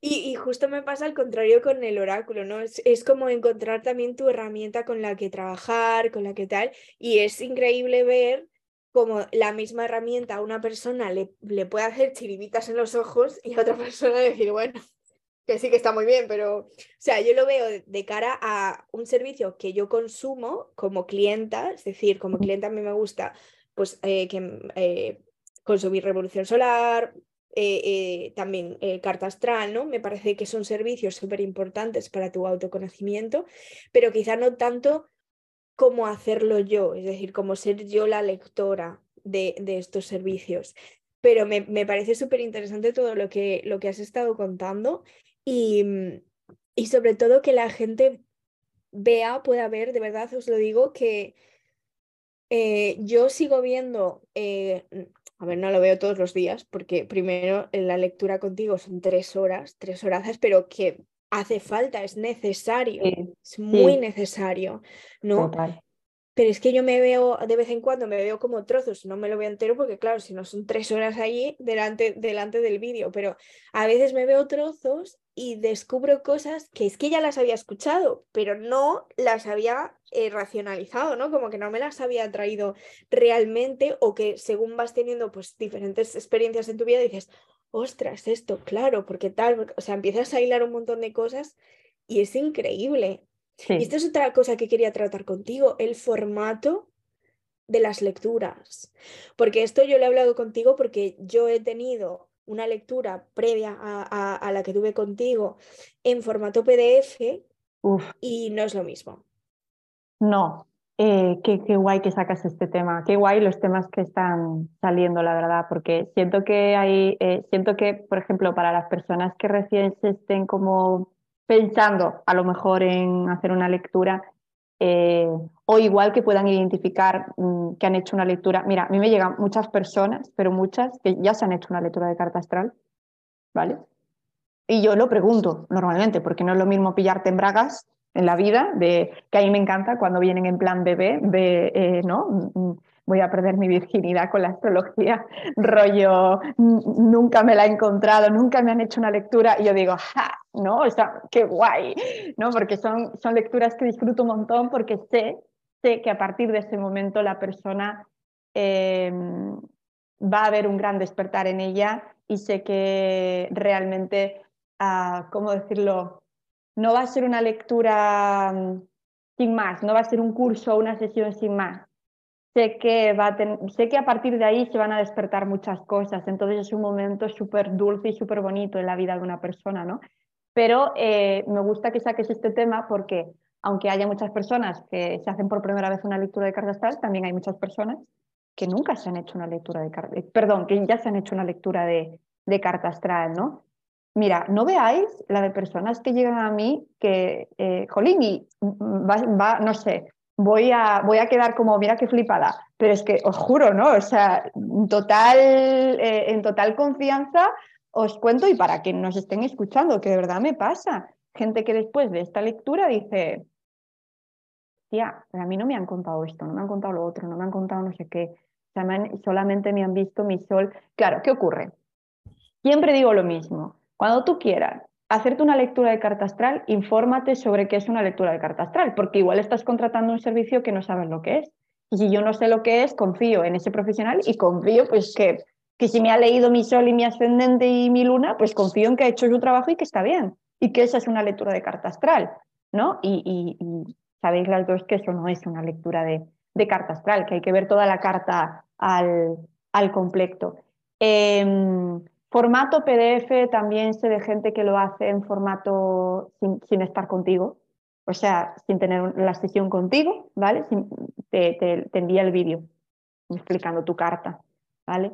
Y, justo me pasa al contrario con el oráculo, ¿no? Es, es, como encontrar también tu herramienta con la que trabajar, con la que tal, y es increíble ver como la misma herramienta a una persona le, le puede hacer chiribitas en los ojos y a otra persona decir, bueno, que sí que está muy bien, pero, o sea, yo lo veo de, cara a un servicio que yo consumo como clienta, es decir, como clienta a mí me gusta, pues, eh, que, eh, consumir revolución solar, eh, eh, también eh, carta astral, ¿no? Me parece que son servicios súper importantes para tu autoconocimiento, pero quizá no tanto como hacerlo yo, es decir, como ser yo la lectora de, estos servicios. Pero me, parece súper interesante todo lo que, lo que has estado contando y, y sobre todo que la gente vea, pueda ver, de verdad os lo digo, que yo sigo viendo a ver, no lo veo todos los días, porque primero en la lectura contigo son tres horas, tres horas, pero que hace falta, es necesario, es muy necesario, ¿no? Pero es que yo me veo, de vez en cuando me veo como trozos, no me lo veo entero porque claro, si no son tres horas allí delante, delante del vídeo, pero a veces me veo trozos y descubro cosas que es que ya las había escuchado, pero no las había eh, racionalizado, ¿no? Como que no me las había traído realmente o que según vas teniendo pues diferentes experiencias en tu vida dices, ostras, esto, claro, porque tal, o sea, empiezas a hilar un montón de cosas y es increíble. Y esto es otra cosa que quería tratar contigo, el formato de las lecturas. Porque esto yo le he hablado contigo porque yo he tenido una lectura previa a, la que tuve contigo en formato PDF y no es lo mismo. No, eh, qué, guay que sacas este tema, qué guay los temas que están saliendo, la verdad, porque siento que hay, eh, siento que, por ejemplo, para las personas que recién se estén como pensando a lo mejor en hacer una lectura, eh, o igual que puedan identificar mm, que han hecho una lectura. Mira, a mí me llegan muchas personas, pero muchas que ya se han hecho una lectura de carta astral, ¿vale? Y yo lo pregunto normalmente, porque no es lo mismo pillarte en bragas en la vida, de, que a mí me encanta cuando vienen en plan bebé, de, eh, ¿no? Voy a perder mi virginidad con la astrología, rollo, nunca me la he encontrado, nunca me han hecho una lectura, y yo digo, ¡ja! ¿no? O sea, qué guay, ¿no? Porque son, son lecturas que disfruto un montón porque sé, sé que a partir de ese momento la persona em, va a haber un gran despertar en ella y sé que realmente, uh, ¿cómo decirlo? No va a ser una lectura mm, sin más, no va a ser un curso o una sesión sin más sé que, va a sé que a partir de ahí se van a despertar muchas cosas, entonces es un momento súper dulce y súper bonito en la vida de una persona, ¿no? Pero eh, me gusta que saques este tema porque aunque haya muchas personas que se hacen por primera vez una lectura de carta astral, también hay muchas personas que nunca se han hecho una lectura de carta, eh, perdón, que ya se han hecho una lectura de, de carta astral, ¿no? Mira, no veáis la de personas que llegan a mí que, eh, jolín, y va, va, no sé, voy a, voy a quedar como, mira qué flipada, pero es que os juro, ¿no? O sea, total, eh, en total confianza os cuento y para que nos estén escuchando, que de verdad me pasa. Gente que después de esta lectura dice, tía, a mí no me han contado esto, no me han contado lo otro, no me han contado no sé qué, solamente me han visto mi sol. Claro, ¿qué ocurre? Siempre digo lo mismo, cuando tú quieras hacerte una lectura de carta astral, infórmate sobre qué es una lectura de carta astral, porque igual estás contratando un servicio que no sabes lo que es. Y si yo no sé lo que es, confío en ese profesional y confío pues que, que si me ha leído mi sol y mi ascendente y mi luna, pues confío en que ha hecho su trabajo y que está bien. Y que esa es una lectura de carta astral, ¿no? Y, sabéis las dos que eso no es una lectura de, carta astral, que hay que ver toda la carta al, al completo. Em, formato PDF también sé de gente que lo hace en formato sin, estar contigo, o sea, sin tener la sesión contigo, ¿vale? te, te, envía el vídeo explicando tu carta, ¿vale?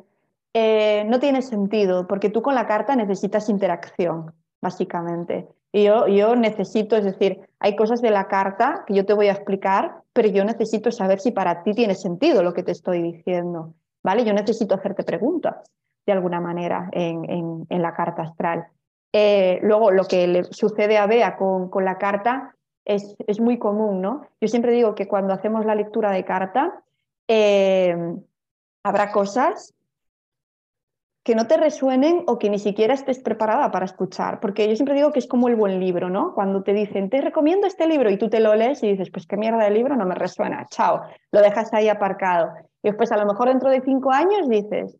Eh, no tiene sentido porque tú con la carta necesitas interacción, básicamente. Y yo, yo necesito, es decir, hay cosas de la carta que yo te voy a explicar, pero yo necesito saber si para ti tiene sentido lo que te estoy diciendo, ¿vale? Yo necesito hacerte preguntas de alguna manera en, la carta astral. Eh, luego, lo que le sucede a Bea con, la carta es, es, muy común, ¿no? Yo siempre digo que cuando hacemos la lectura de carta, eh, habrá cosas que no te resuenen o que ni siquiera estés preparada para escuchar, porque yo siempre digo que es como el buen libro, ¿no? Cuando te dicen, te recomiendo este libro y tú te lo lees y dices, pues qué mierda de libro, no me resuena, chao, lo dejas ahí aparcado. Y después a lo mejor dentro de cinco años dices,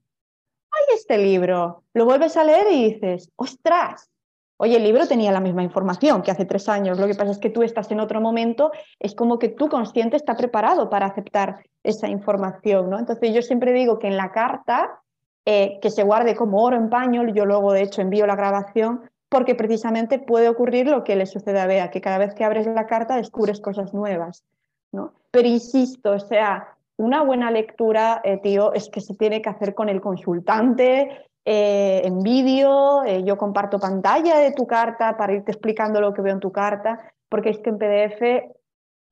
ay, este libro, lo vuelves a leer y dices, ostras, oye, el libro tenía la misma información que hace tres años, lo que pasa es que tú estás en otro momento, es como que tu consciente está preparado para aceptar esa información, ¿no? Entonces yo siempre digo que en la carta eh, que se guarde como oro en paño. Yo luego, de hecho, envío la grabación porque precisamente puede ocurrir lo que le sucede a Bea, que cada vez que abres la carta descubres cosas nuevas. ¿no? Pero insisto, o sea, una buena lectura, eh, tío, es que se tiene que hacer con el consultante, eh, en vídeo, yo comparto pantalla de tu carta para irte explicando lo que veo en tu carta, porque es que en PDF,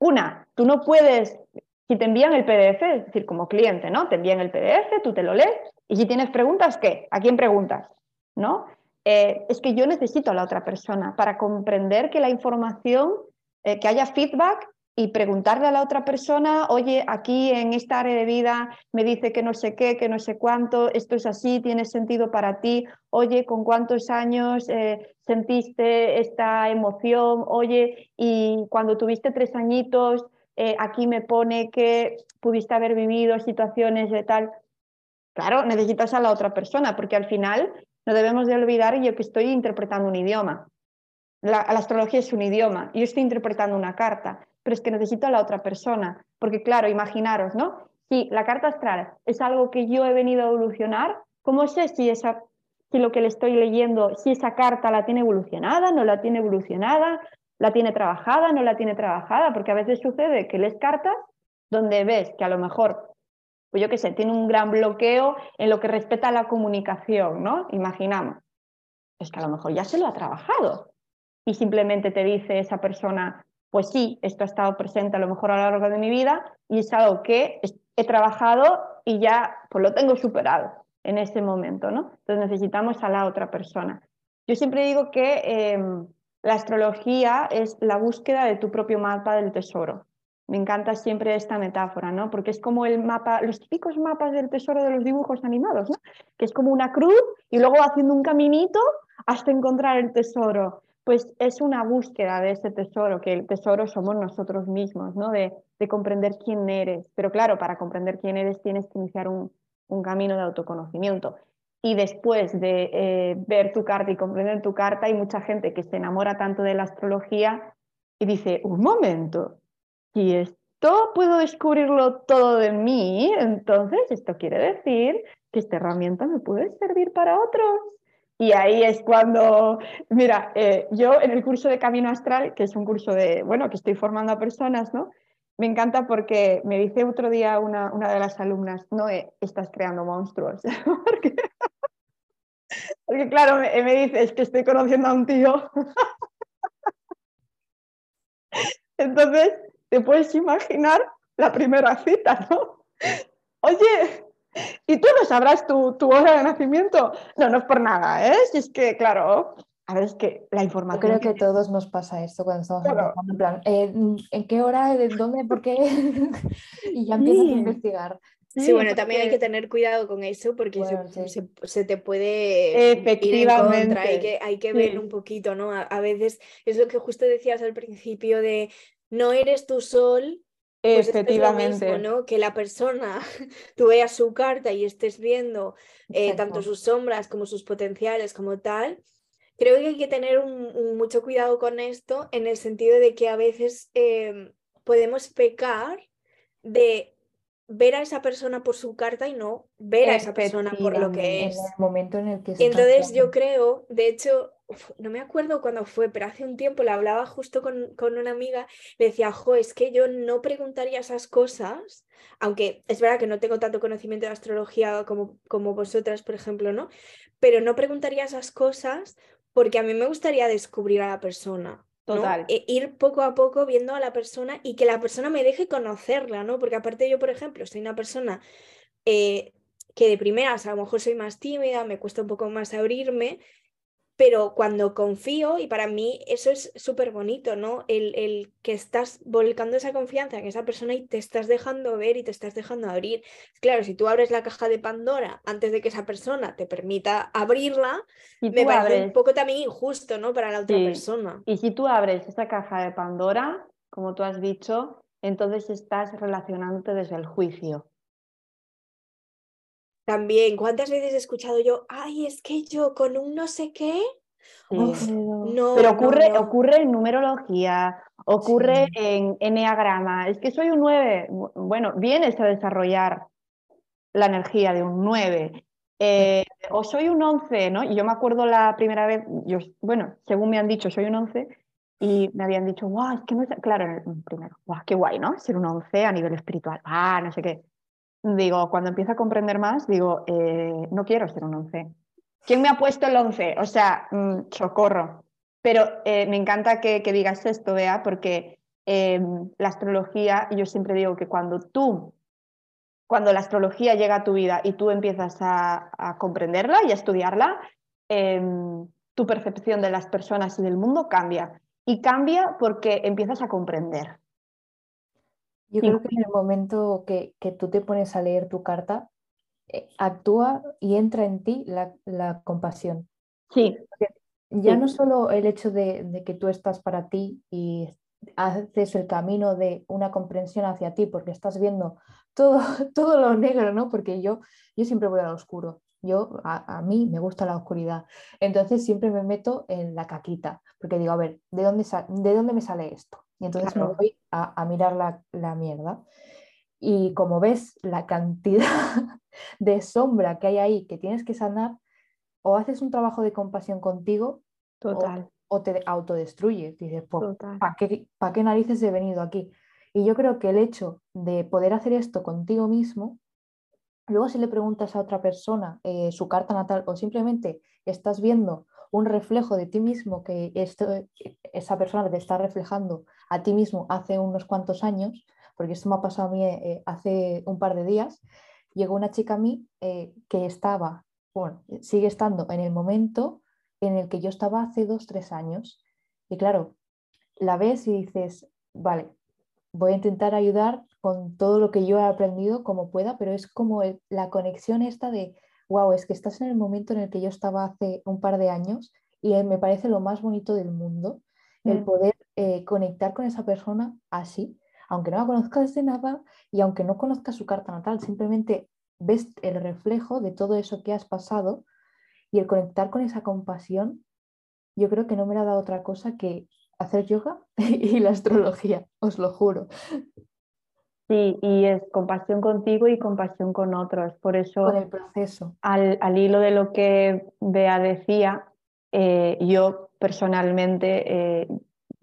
una, tú no puedes, si te envían el PDF, es decir, como cliente, ¿no? Te envían el PDF, tú te lo lees y si tienes preguntas, ¿qué? ¿A quién preguntas? ¿No? Eh, es que yo necesito a la otra persona para comprender que la información, eh, que haya feedback y preguntarle a la otra persona, oye, aquí en esta área de vida me dice que no sé qué, que no sé cuánto, esto es así, tiene sentido para ti, oye, ¿con cuántos años eh, sentiste esta emoción? Oye, y cuando tuviste tres añitos, aquí me pone que pudiste haber vivido situaciones de tal. Claro, necesitas a la otra persona, porque al final no debemos de olvidar yo que estoy interpretando un idioma. La, astrología es un idioma, yo estoy interpretando una carta, pero es que necesito a la otra persona, porque claro, imaginaros, ¿no? Si la carta astral es algo que yo he venido a evolucionar, ¿cómo sé si, esa, si lo que le estoy leyendo, si esa carta la tiene evolucionada, no la tiene evolucionada, la tiene trabajada, no la tiene trabajada? Porque a veces sucede que lees cartas donde ves que a lo mejor pues yo qué sé, tiene un gran bloqueo en lo que respecta a la comunicación, ¿no? Imaginamos. Es que a lo mejor ya se lo ha trabajado y simplemente te dice esa persona, pues sí, esto ha estado presente a lo mejor a lo largo de mi vida y es algo que he trabajado y ya pues lo tengo superado en ese momento, ¿no? Entonces necesitamos a la otra persona. Yo siempre digo que em, la astrología es la búsqueda de tu propio mapa del tesoro. Me encanta siempre esta metáfora, ¿no? Porque es como el mapa, los típicos mapas del tesoro de los dibujos animados, ¿no? Que es como una cruz y luego haciendo un caminito hasta encontrar el tesoro. Pues es una búsqueda de ese tesoro, que el tesoro somos nosotros mismos, ¿no? De, comprender quién eres. Pero claro, para comprender quién eres tienes que iniciar un, camino de autoconocimiento. Y después de eh, ver tu carta y comprender tu carta, hay mucha gente que se enamora tanto de la astrología y dice, un momento, si esto puedo descubrirlo todo de mí, entonces esto quiere decir que esta herramienta me puede servir para otros. Y ahí es cuando, mira, eh, yo en el curso de Camino Astral, que es un curso de, bueno, que estoy formando a personas, ¿no? Me encanta porque me dice otro día una, una de las alumnas, no, eh, estás creando monstruos. porque, claro, me, me dice, es que estoy conociendo a un tío. Entonces, te puedes imaginar la primera cita, ¿no? Oye, ¿y tú no sabrás tu, hora de nacimiento? No, no es por nada, ¿eh? Si es que, claro, a ver, es que la información... Yo creo que a todos nos pasa esto cuando estamos en plan, eh, ¿en qué hora? ¿De dónde? ¿Por qué? y ya empiezas a investigar. Sí, bueno, también hay que tener cuidado con eso porque se, te puede Efectivamente. Hay que, hay que ver un poquito, ¿no? a, veces es lo que justo decías al principio de no eres tu sol. Pues Efectivamente. ¿no? Que la persona, tú veas su carta y estés viendo eh, tanto sus sombras como sus potenciales como tal. Creo que hay que tener mucho cuidado con esto en el sentido de que a veces em, podemos pecar de ver a esa persona por su carta y no ver a esa persona por lo que es. En el momento en el que Entonces yo creo, de hecho, no me acuerdo cuándo fue, pero hace un tiempo le hablaba justo con, con, una amiga, le decía, jo, es que yo no preguntaría esas cosas, aunque es verdad que no tengo tanto conocimiento de astrología como, como vosotras, por ejemplo, ¿no? Pero no preguntaría esas cosas porque a mí me gustaría descubrir a la persona. Total. E ir poco a poco viendo a la persona y que la persona me deje conocerla, ¿no? Porque aparte yo, por ejemplo, soy una persona eh, que de primeras a lo mejor soy más tímida, me cuesta un poco más abrirme, pero cuando confío, y para mí eso es súper bonito, ¿no? El, el, que estás volcando esa confianza en esa persona y te estás dejando ver y te estás dejando abrir. Claro, si tú abres la caja de Pandora antes de que esa persona te permita abrirla, me parece un poco también injusto, ¿no? Para la otra persona. Y si tú abres esa caja de Pandora, como tú has dicho, entonces estás relacionándote desde el juicio. También, ¿cuántas veces he escuchado yo, ay, es que yo con un no sé qué? no, Pero ocurre, ocurre en numerología, ocurre en enneagrama. Es que soy un 9. Bueno, vienes a desarrollar la energía de un 9. Eh, o soy un 11, ¿no? Y yo me acuerdo la primera vez, yo, bueno, según me han dicho, soy un 11, y me habían dicho, guau, es que no es. Claro, primero, guau, qué guay, ¿no? Ser un 11 a nivel espiritual. Ah, no sé qué digo, cuando empiezo a comprender más, digo, eh, no quiero ser un 11. ¿Quién me ha puesto el 11? O sea, mm, socorro. Pero eh, me encanta que, digas esto, Bea, porque em, la astrología, yo siempre digo que cuando tú, cuando la astrología llega a tu vida y tú empiezas a, comprenderla y a estudiarla, em, tu percepción de las personas y del mundo cambia. Y cambia porque empiezas a comprender. Yo creo que en el momento que, tú te pones a leer tu carta, eh, actúa y entra en ti la, compasión. Sí. ya no solo el hecho de, que tú estás para ti y haces el camino de una comprensión hacia ti, porque estás viendo todo, todo lo negro, ¿no? Porque yo, yo siempre voy al oscuro. Yo, a, mí me gusta la oscuridad. Entonces siempre me meto en la caquita, porque digo, a ver, ¿de dónde, ¿de dónde me sale esto? Y entonces me voy a, mirar la, mierda. Y como ves la cantidad de sombra que hay ahí que tienes que sanar, o haces un trabajo de compasión contigo Total. O, te autodestruyes. Dices, pues, ¿para qué, qué narices he venido aquí? Y yo creo que el hecho de poder hacer esto contigo mismo, luego si le preguntas a otra persona eh, su carta natal o simplemente estás viendo un reflejo de ti mismo que esto, esa persona te está reflejando a ti mismo hace unos cuantos años, porque esto me ha pasado a mí eh, hace un par de días, llegó una chica a mí eh, que estaba, bueno, sigue estando en el momento en el que yo estaba hace dos, tres años. Y claro, la ves y dices, vale, voy a intentar ayudar con todo lo que yo he aprendido como pueda, pero es como la conexión esta de wow, es que estás en el momento en el que yo estaba hace un par de años y me parece lo más bonito del mundo, el mm. poder eh, conectar con esa persona así, aunque no la conozcas de nada y aunque no conozcas su carta natal, simplemente ves el reflejo de todo eso que has pasado y el conectar con esa compasión, yo creo que no me ha dado otra cosa que hacer yoga y la astrología, os lo juro. Sí, y es compasión contigo y compasión con otros. Por eso, con el proceso. Al, hilo de lo que Bea decía, eh, yo personalmente, eh,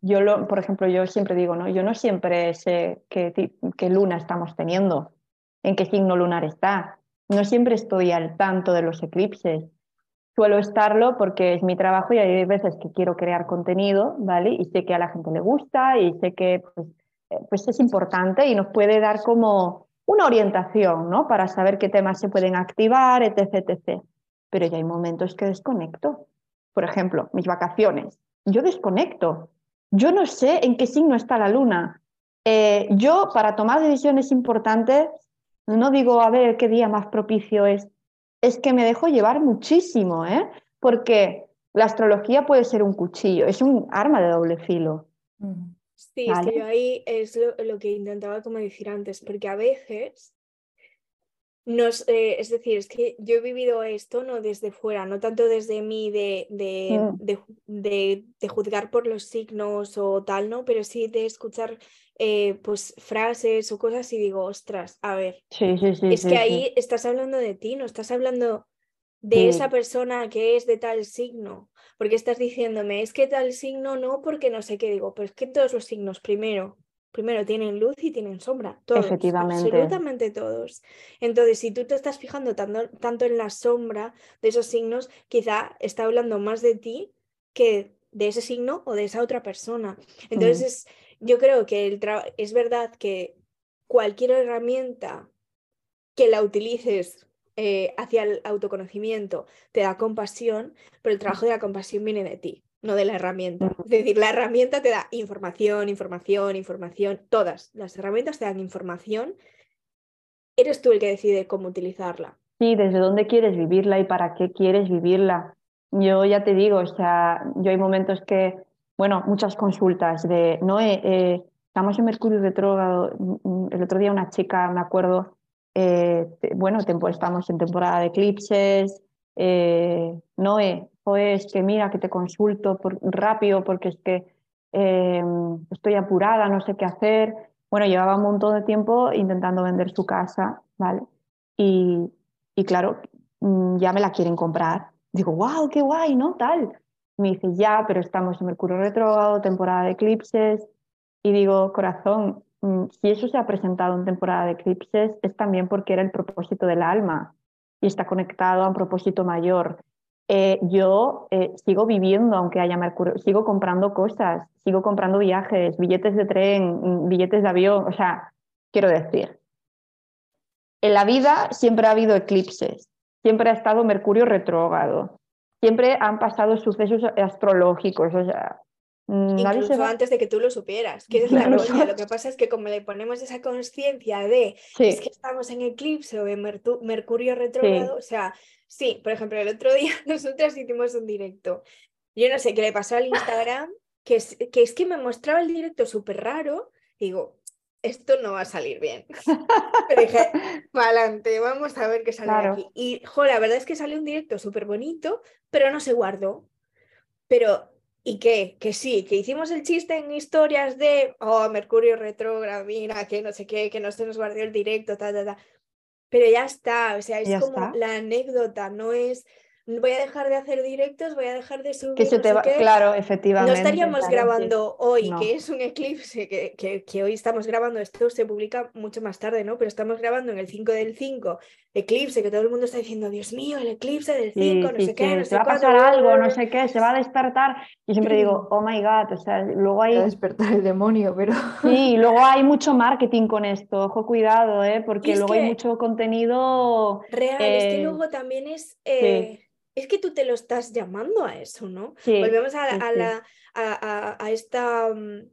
yo lo, por ejemplo, yo siempre digo, ¿no? Yo no siempre sé qué, qué luna estamos teniendo, en qué signo lunar está. No siempre estoy al tanto de los eclipses. Suelo estarlo porque es mi trabajo y hay veces que quiero crear contenido, ¿vale? Y sé que a la gente le gusta y sé que pues, pues es importante y nos puede dar como una orientación, ¿no? Para saber qué temas se pueden activar, etc, etc. Pero ya hay momentos que desconecto. Por ejemplo, mis vacaciones. Yo desconecto. Yo no sé en qué signo está la luna. Eh, yo, para tomar decisiones importantes, no digo a ver qué día más propicio es. Es que me dejo llevar muchísimo, ¿eh? Porque la astrología puede ser un cuchillo, es un arma de doble filo. Sí, es que yo ahí es lo, que intentaba como decir antes, porque a veces nos, eh, es decir, es que yo he vivido esto no desde fuera, no tanto desde mí de, de, Mm. de, de- juzgar por los signos o tal, ¿no? Pero sí de escuchar eh, pues frases o cosas y digo, ostras, a ver, Sí, sí, sí. es que ahí estás hablando de ti, no estás hablando de esa persona que es de tal signo, porque estás diciéndome, es que tal signo no, porque no sé qué digo, pero es que todos los signos primero, primero tienen luz y tienen sombra, todos, Efectivamente. absolutamente todos. Entonces, si tú te estás fijando tanto, tanto en la sombra de esos signos, quizá está hablando más de ti que de ese signo o de esa otra persona. Entonces, Mm. yo creo que el es verdad que cualquier herramienta que la utilices eh, hacia el autoconocimiento te da compasión, pero el trabajo de la compasión viene de ti, no de la herramienta. Es decir, la herramienta te da información, información, información, todas las herramientas te dan información, eres tú el que decide cómo utilizarla. Sí, desde dónde quieres vivirla y para qué quieres vivirla. Yo ya te digo, o sea, yo hay momentos que, bueno, muchas consultas de, no, eh, eh, estamos en Mercurio retrógrado. mm, mm, El otro día una chica, me acuerdo, eh, bueno, estamos en temporada de eclipses, eh, Noé, pues que mira, que te consulto rápido porque es que eh, estoy apurada, no sé qué hacer. Bueno, llevaba un montón de tiempo intentando vender su casa, ¿vale? Y, y claro, mm, ya me la quieren comprar. Digo, wow, qué guay, ¿no? Tal. Me dice, ya, pero estamos en Mercurio retrógrado, temporada de eclipses. Y digo, corazón, si eso se ha presentado en temporada de eclipses, es también porque era el propósito del alma y está conectado a un propósito mayor. Eh, yo eh, sigo viviendo aunque haya Mercurio, sigo comprando cosas, sigo comprando viajes, billetes de tren, mm, billetes de avión, o sea, quiero decir, en la vida siempre ha habido eclipses, siempre ha estado Mercurio retrógrado, siempre han pasado sucesos astrológicos, o sea, mm, Incluso va... antes de que tú lo supieras, que es la Claro. Lo que pasa es que como le ponemos esa conciencia de Sí, es que estamos en eclipse o en Mercurio retrógrado, o sea, sí, por ejemplo, el otro día nosotras hicimos un directo. Yo no sé qué le pasó al Instagram, que es que, es que me mostraba el directo súper raro. Digo, esto no va a salir bien. Pero dije, para adelante, vamos a ver qué sale Claro. aquí. Y, jo, la verdad es que salió un directo súper bonito, pero no se guardó. Pero, ¿y qué? Que sí, que hicimos el chiste en historias de, oh, Mercurio retrógrado, mira, que no sé qué, que no se nos guardó el directo, ta, ta, ta. Pero ya está, o sea, es como está. la anécdota, no es, voy a dejar de hacer directos, voy a dejar de subir, que se no te sé va, qué. claro, No efectivamente. estaríamos claro, sí. grabando hoy, No. que es un eclipse, que, que, que hoy estamos grabando, esto se publica mucho más tarde, ¿no? Pero estamos grabando en el 5 del 5, eclipse, que todo el mundo está diciendo, Dios mío, el eclipse del 5, Sí, no sí, sé qué, no se sé va a pasar algo, no sé qué, se va a despertar. Y siempre digo, oh my God, o sea, luego Va a hay, despertar el demonio, pero sí, luego hay mucho marketing con esto, ojo, cuidado, ¿eh? porque luego hay mucho contenido. Real, es que eh, luego también es, eh, es que tú te lo estás llamando a eso, ¿no? Sí, Volvemos a, sí, a sí. la, a, a- a esta, mm,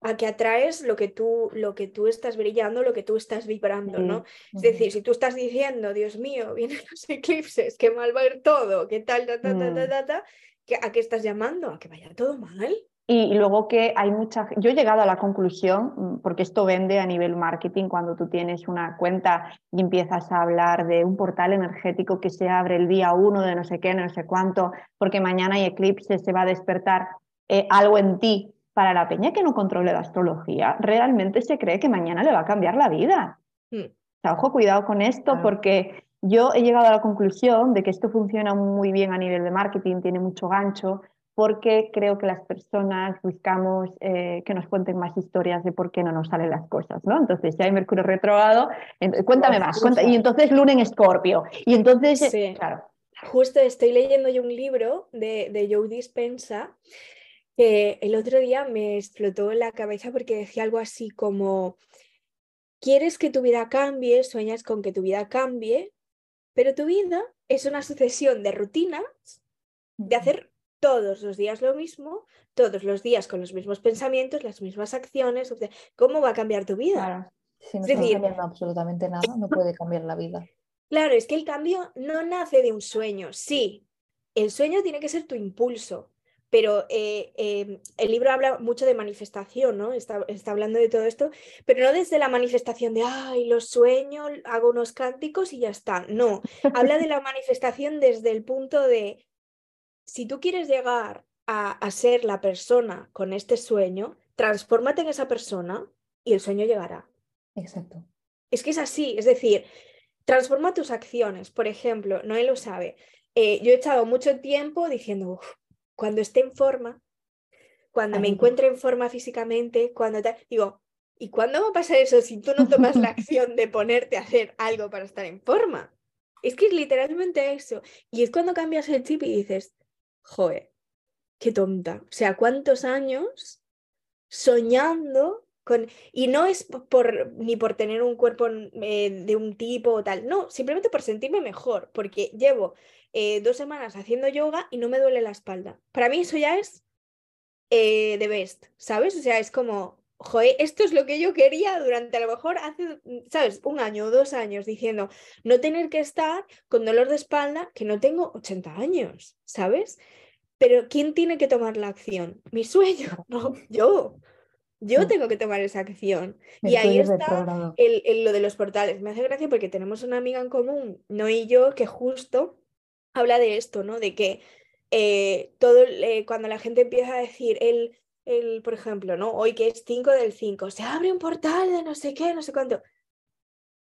a que atraes lo que tú, lo que tú estás brillando, lo que tú estás vibrando, ¿no? Es decir, si tú estás diciendo, Dios mío, vienen los eclipses, qué mal va a ir todo, qué tal, ta, ta, ta, ta, Mm. ta, ta, ¿qué- ¿a qué estás llamando? ¿A que vaya todo mal? Y luego que hay mucha, yo he llegado a la conclusión, mm, porque esto vende a nivel marketing, cuando tú tienes una cuenta y empiezas a hablar de un portal energético que se abre el día uno de no sé qué, no sé cuánto, porque mañana hay eclipse, se va a despertar eh, algo en ti. Para la peña que no controle la astrología, realmente se cree que mañana le va a cambiar la vida. Mm. O sea, ojo, cuidado con esto, porque yo he llegado a la conclusión de que esto funciona muy bien a nivel de marketing, tiene mucho gancho, porque creo que las personas buscamos eh, que nos cuenten más historias de por qué no nos salen las cosas, ¿no? Entonces, ya hay Mercurio retrógrado, ent- cuéntame más, y entonces Luna en Escorpio, y entonces, Sí. claro, Justo estoy leyendo yo un libro de, de Joe Dispensa que el otro día me explotó en la cabeza porque decía algo así como, quieres que tu vida cambie, sueñas con que tu vida cambie, pero tu vida es una sucesión de rutinas de hacer todos los días lo mismo, todos los días con los mismos pensamientos, las mismas acciones. ¿Cómo va a cambiar tu vida? claro. si no Es estás decir- cambiando absolutamente nada, no puede cambiar la vida. Claro, es que el cambio no nace de un sueño. Sí, el sueño tiene que ser tu impulso, pero eh, em, el libro habla mucho de manifestación, ¿no? Está, está, hablando de todo esto, pero no desde la manifestación de, ay, los sueños, hago unos cánticos y ya está. No, habla de la manifestación desde el punto de, si tú quieres llegar a, a ser la persona con este sueño, transfórmate en esa persona y el sueño llegará. Exacto. Es que es así, es decir, transforma tus acciones. Por ejemplo, Noé lo sabe. Eh, yo he echado mucho tiempo diciendo, cuando esté en forma, cuando me encuentre en forma físicamente, cuando te... digo, ¿y cuándo va a pasar eso si tú no tomas la acción de ponerte a hacer algo para estar en forma? Es que es literalmente eso. Y es cuando cambias el chip y dices, joder, qué tonta. O sea, ¿cuántos años soñando con... Y no es por, ni por tener un cuerpo eh, de un tipo o tal, no, simplemente por sentirme mejor, porque llevo eh, dos semanas haciendo yoga y no me duele la espalda. Para mí eso ya es eh, best, ¿sabes? O sea, es como, joder, esto es lo que yo quería durante a lo mejor hace, ¿sabes? Un año o dos años diciendo, no tener que estar con dolor de espalda, que no tengo 80 años, ¿sabes? Pero ¿quién tiene que tomar la acción? Mi sueño, no, yo. Yo tengo que tomar esa acción. y ahí está el, lo de los portales. Me hace gracia porque tenemos una amiga en común, no y yo, que justo habla de esto, ¿no? De que eh, todo, eh, cuando la gente empieza a decir, el, el, por ejemplo, ¿no? Hoy que es 5 del 5, se abre un portal de no sé qué, no sé cuánto.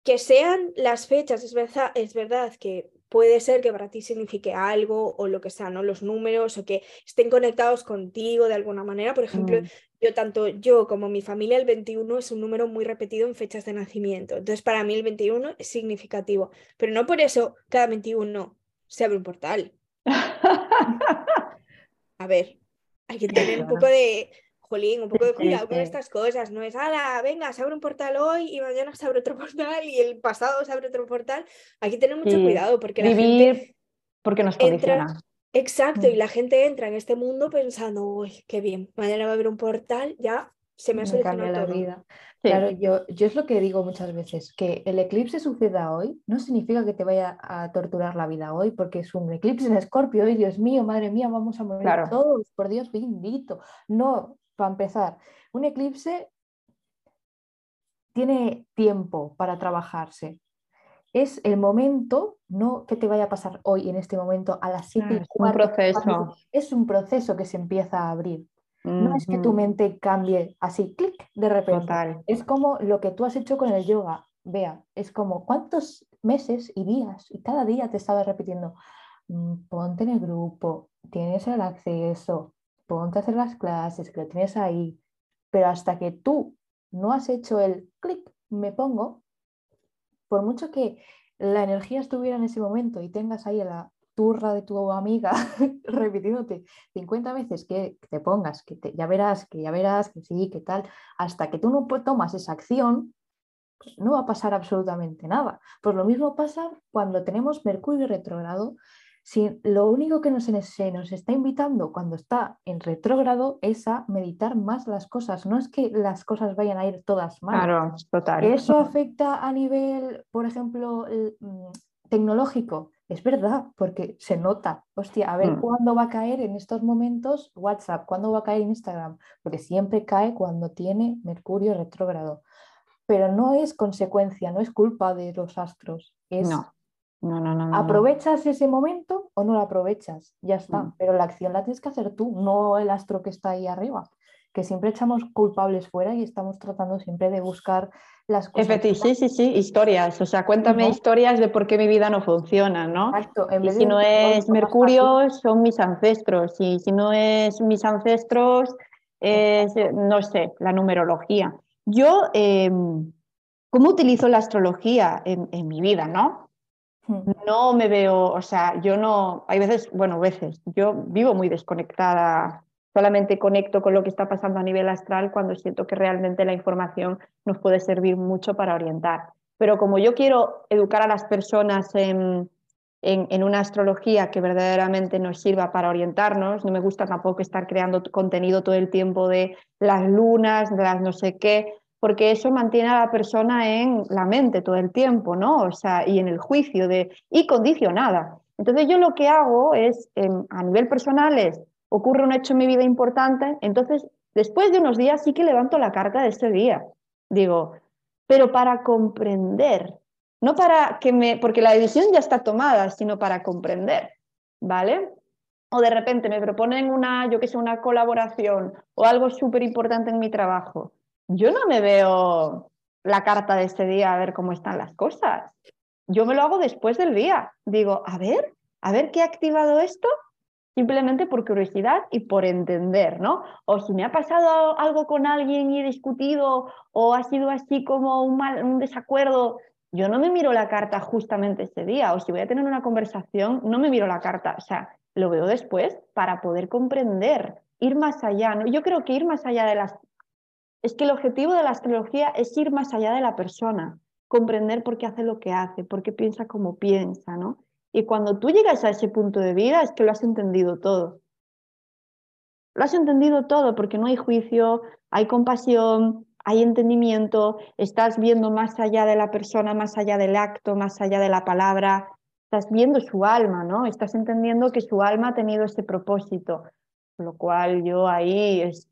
Que sean las fechas, es verdad, es verdad que puede ser que para ti signifique algo o lo que sea, ¿no? Los números o que estén conectados contigo de alguna manera. Por ejemplo, mm. yo tanto yo como mi familia, el 21 es un número muy repetido en fechas de nacimiento. Entonces, para mí el 21 es significativo, pero no por eso cada 21 se abre un portal. A ver, hay que tener un poco de, jolín, un poco de cuidado con estas cosas. No es, ala, venga, se abre un portal hoy y mañana se abre otro portal y el pasado se abre otro portal. Hay que tener mucho cuidado porque la gente porque nos condiciona. exacto, y mm. la gente entra en este mundo pensando, uy, qué bien, mañana va a haber un portal, ya se me ha solucionado la vida. Claro, yo, yo es lo que digo muchas veces, que el eclipse suceda hoy no significa que te vaya a torturar la vida hoy, porque es un eclipse en Escorpio y Dios mío, madre mía, vamos a morir todos, por Dios bendito. No, para empezar, un eclipse tiene tiempo para trabajarse. Es el momento, no que te vaya a pasar hoy en este momento a las 7 Es un proceso. Es un proceso que se empieza a abrir. No es que tu mente cambie así, clic, de repente. Es como lo que tú has hecho con el yoga. Vea, es como cuántos meses y días y cada día te estaba repitiendo, mm, ponte en el grupo, tienes el acceso, ponte a hacer las clases, que lo tienes ahí. Pero hasta que tú no has hecho el clic, me pongo, por mucho que la energía estuviera en ese momento y tengas ahí la turra de tu amiga repitiéndote 50 veces que te pongas, que ya verás, que ya verás, que sí, que tal, hasta que tú no tomas esa acción, pues no va a pasar absolutamente nada. Pues lo mismo pasa cuando tenemos Mercurio retrógrado. Si lo único que nos, se nos está invitando cuando está en retrógrado es a meditar más las cosas, no es que las cosas vayan a ir todas mal. Claro, total. Eso afecta a nivel, por ejemplo, mm, tecnológico es verdad, porque se nota. Hostia, a ver mm. cuándo va a caer en estos momentos WhatsApp, cuándo va a caer Instagram, porque siempre cae cuando tiene Mercurio retrógrado. Pero no es consecuencia, no es culpa de los astros. Es no. No, no, no, ¿Aprovechas ese momento o no lo aprovechas? Ya está. Mm. Pero la acción la tienes que hacer tú, no el astro que está ahí arriba. Que siempre echamos culpables fuera y estamos tratando siempre de buscar las cosas. sí, sí, sí, historias. O sea, cuéntame historias de por qué mi vida no funciona, ¿no? Exacto. si no es Mercurio, son mis ancestros. Y si no es mis ancestros, es, no sé, la numerología. Yo, em, ¿cómo utilizo la astrología en, en mi vida, no? Hmm. No me veo, o sea, yo no, hay veces, bueno, veces, yo vivo muy desconectada solamente conecto con lo que está pasando a nivel astral cuando siento que realmente la información nos puede servir mucho para orientar. Pero como yo quiero educar a las personas en, una astrología que verdaderamente nos sirva para orientarnos, no me gusta tampoco estar creando contenido todo el tiempo de las lunas, de las no sé qué, porque eso mantiene a la persona en la mente todo el tiempo, ¿no? O sea, y en el juicio de, y condicionada. Entonces yo lo que hago es, a nivel personal, es ocurre un hecho en mi vida importante, entonces después de unos días sí que levanto la carta de ese día. Digo, pero para comprender, no para que me, porque la decisión ya está tomada, sino para comprender, ¿vale? O de repente me proponen una, yo que sé, una colaboración o algo súper importante en mi trabajo. Yo no me veo la carta de ese día a ver cómo están las cosas. Yo me lo hago después del día. Digo, a ver, a ver qué ha activado esto simplemente por curiosidad y por entender, ¿no? O si me ha pasado algo con alguien y he discutido o ha sido así como un, mal, un desacuerdo, yo no me miro la carta justamente ese día o si voy a tener una conversación, no me miro la carta, o sea, lo veo después para poder comprender, ir más allá, ¿no? Yo creo que ir más allá de las... Es que el objetivo de la astrología es ir más allá de la persona, comprender por qué hace lo que hace, por qué piensa como piensa, ¿no? Y cuando tú llegas a ese punto de vida es que lo has entendido todo. Lo has entendido todo porque no hay juicio, hay compasión, hay entendimiento, estás viendo más allá de la persona, más allá del acto, más allá de la palabra, estás viendo su alma, ¿no? Estás entendiendo que su alma ha tenido ese propósito, lo cual yo ahí es,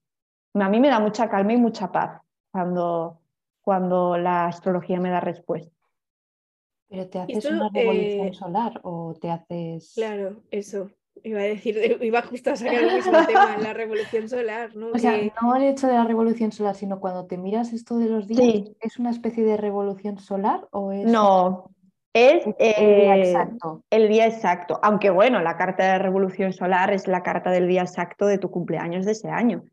a mí me da mucha calma y mucha paz cuando, cuando la astrología me da respuesta. ¿Pero te haces una revolución eh, solar o te haces...? Claro, eso. Iba a decir, iba justo a sacar el mismo tema, la revolución solar, ¿no? O sea, no el hecho de la revolución solar, sino cuando te miras esto de los días, ¿es una especie de revolución solar o es...? No, es el día eh, exacto. El día exacto. Aunque bueno, la carta de revolución solar es la carta del día exacto de tu cumpleaños de ese año.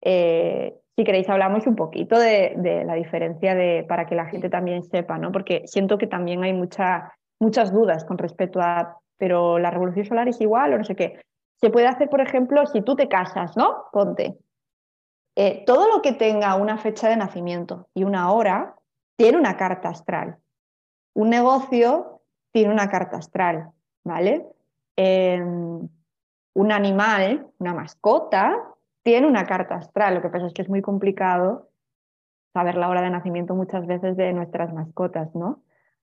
Eh, si queréis hablamos un poquito de, la diferencia de, para que la gente también sepa, ¿no? Porque siento que también hay mucha, muchas dudas con respecto a, pero la revolución solar es igual o no sé qué. Se puede hacer, por ejemplo, si tú te casas, ¿no? Ponte. Eh, todo lo que tenga una fecha de nacimiento y una hora tiene una carta astral. Un negocio tiene una carta astral, ¿vale? Em, un animal, una mascota, tiene una carta astral, lo que pasa es que es muy complicado saber la hora de nacimiento muchas veces de nuestras mascotas, ¿no?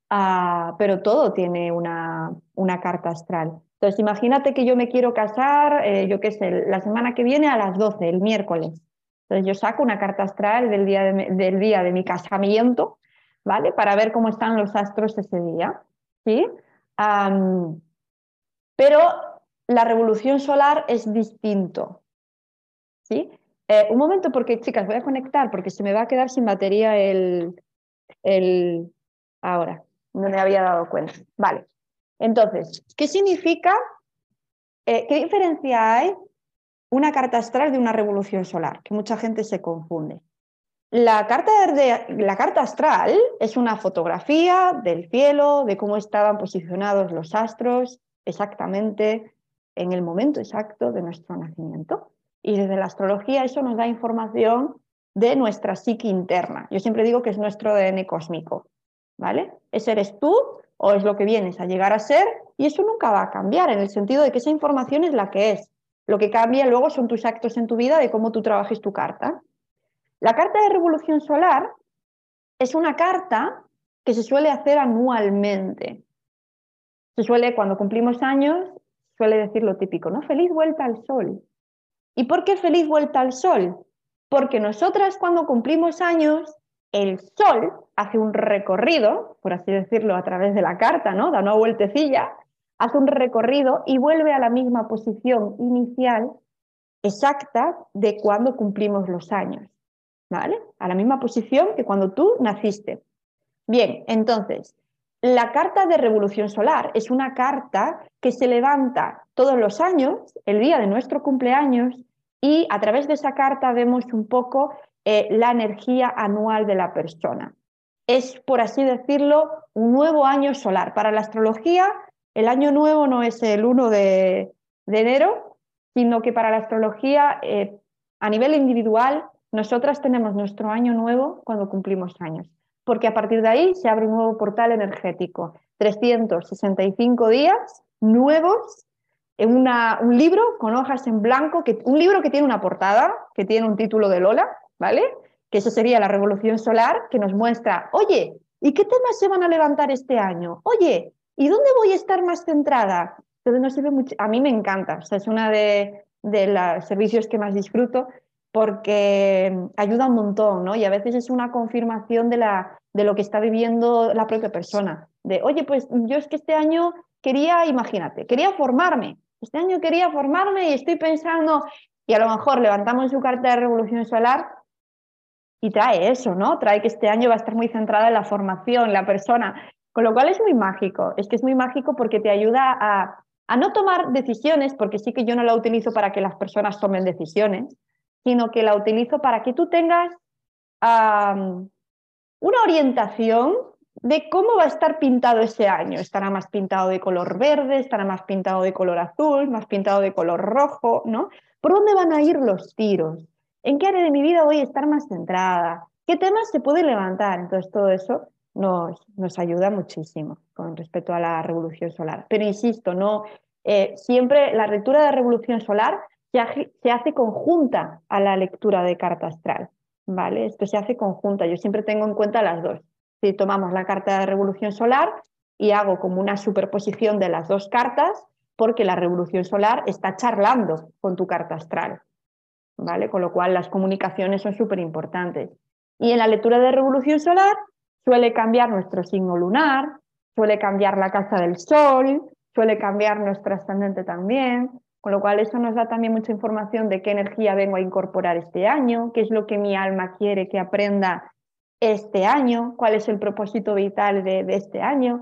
Ah, pero todo tiene una, una, carta astral. Entonces, imagínate que yo me quiero casar, eh, yo qué sé, la semana que viene a las 12, el miércoles. Entonces, yo saco una carta astral del día de, del día de mi casamiento, ¿vale? Para ver cómo están los astros ese día, ¿sí? pero la revolución solar es distinto. ¿Sí? Eh, un momento porque, chicas, voy a conectar porque se me va a quedar sin batería el... el... Ahora, no me había dado cuenta. Vale. Entonces, ¿qué significa, eh, qué diferencia hay una carta astral de una revolución solar? Que mucha gente se confunde. La carta, de, la carta astral es una fotografía del cielo, de cómo estaban posicionados los astros exactamente en el momento exacto de nuestro nacimiento. Y desde la astrología eso nos da información de nuestra psique interna. Yo siempre digo que es nuestro ADN cósmico, ¿vale? Ese eres tú o es lo que vienes a llegar a ser y eso nunca va a cambiar en el sentido de que esa información es la que es. Lo que cambia luego son tus actos en tu vida de cómo tú trabajes tu carta. La carta de revolución solar es una carta que se suele hacer anualmente. Se suele, cuando cumplimos años, suele decir lo típico, ¿no? Feliz vuelta al sol. ¿Y por qué feliz vuelta al sol? Porque nosotras cuando cumplimos años, el sol hace un recorrido, por así decirlo, a través de la carta, ¿no? Da una vueltecilla, hace un recorrido y vuelve a la misma posición inicial exacta de cuando cumplimos los años, ¿vale? A la misma posición que cuando tú naciste. Bien, entonces, la carta de revolución solar es una carta que se levanta todos los años, el día de nuestro cumpleaños, y a través de esa carta vemos un poco eh, la energía anual de la persona. Es, por así decirlo, un nuevo año solar. Para la astrología, el año nuevo no es el 1 de, enero, sino que para la astrología, eh, a nivel individual, nosotras tenemos nuestro año nuevo cuando cumplimos años, porque a partir de ahí se abre un nuevo portal energético. 365 días nuevos en un libro con hojas en blanco, que, un libro que tiene una portada, que tiene un título de Lola, ¿vale? Que eso sería la revolución solar, que nos muestra, oye, ¿y qué temas se van a levantar este año? Oye, ¿y dónde voy a estar más centrada? Entonces nos sirve mucho, a mí me encanta, o sea, es una de, de los servicios que más disfruto porque ayuda un montón, ¿no? Y a veces es una confirmación de, la, de lo que está viviendo la propia persona. De, oye, pues yo es que este año quería, imagínate, quería formarme. Este año quería formarme y estoy pensando, y a lo mejor levantamos su carta de revolución solar y trae eso, ¿no? Trae que este año va a estar muy centrada en la formación, la persona, con lo cual es muy mágico. Es que es muy mágico porque te ayuda a, no tomar decisiones, porque sí que yo no la utilizo para que las personas tomen decisiones, sino que la utilizo para que tú tengas una orientación de cómo va a estar pintado ese año. Estará más pintado de color verde, estará más pintado de color azul, más pintado de color rojo, ¿no? ¿Por dónde van a ir los tiros? ¿En qué área de mi vida voy a estar más centrada? ¿Qué temas se pueden levantar? Entonces todo eso nos, nos ayuda muchísimo con respecto a la revolución solar. Pero insisto, no eh, siempre la lectura de revolución solar se hace, conjunta a la lectura de carta astral. ¿vale? Esto se hace conjunta. Yo siempre tengo en cuenta las dos. Si tomamos la carta de revolución solar y hago como una superposición de las dos cartas, porque la revolución solar está charlando con tu carta astral. ¿vale? Con lo cual las comunicaciones son súper importantes. Y en la lectura de revolución solar suele cambiar nuestro signo lunar, suele cambiar la casa del sol, suele cambiar nuestro ascendente también, con lo cual eso nos da también mucha información de qué energía vengo a incorporar este año, qué es lo que mi alma quiere que aprenda este año, cuál es el propósito vital de, este año,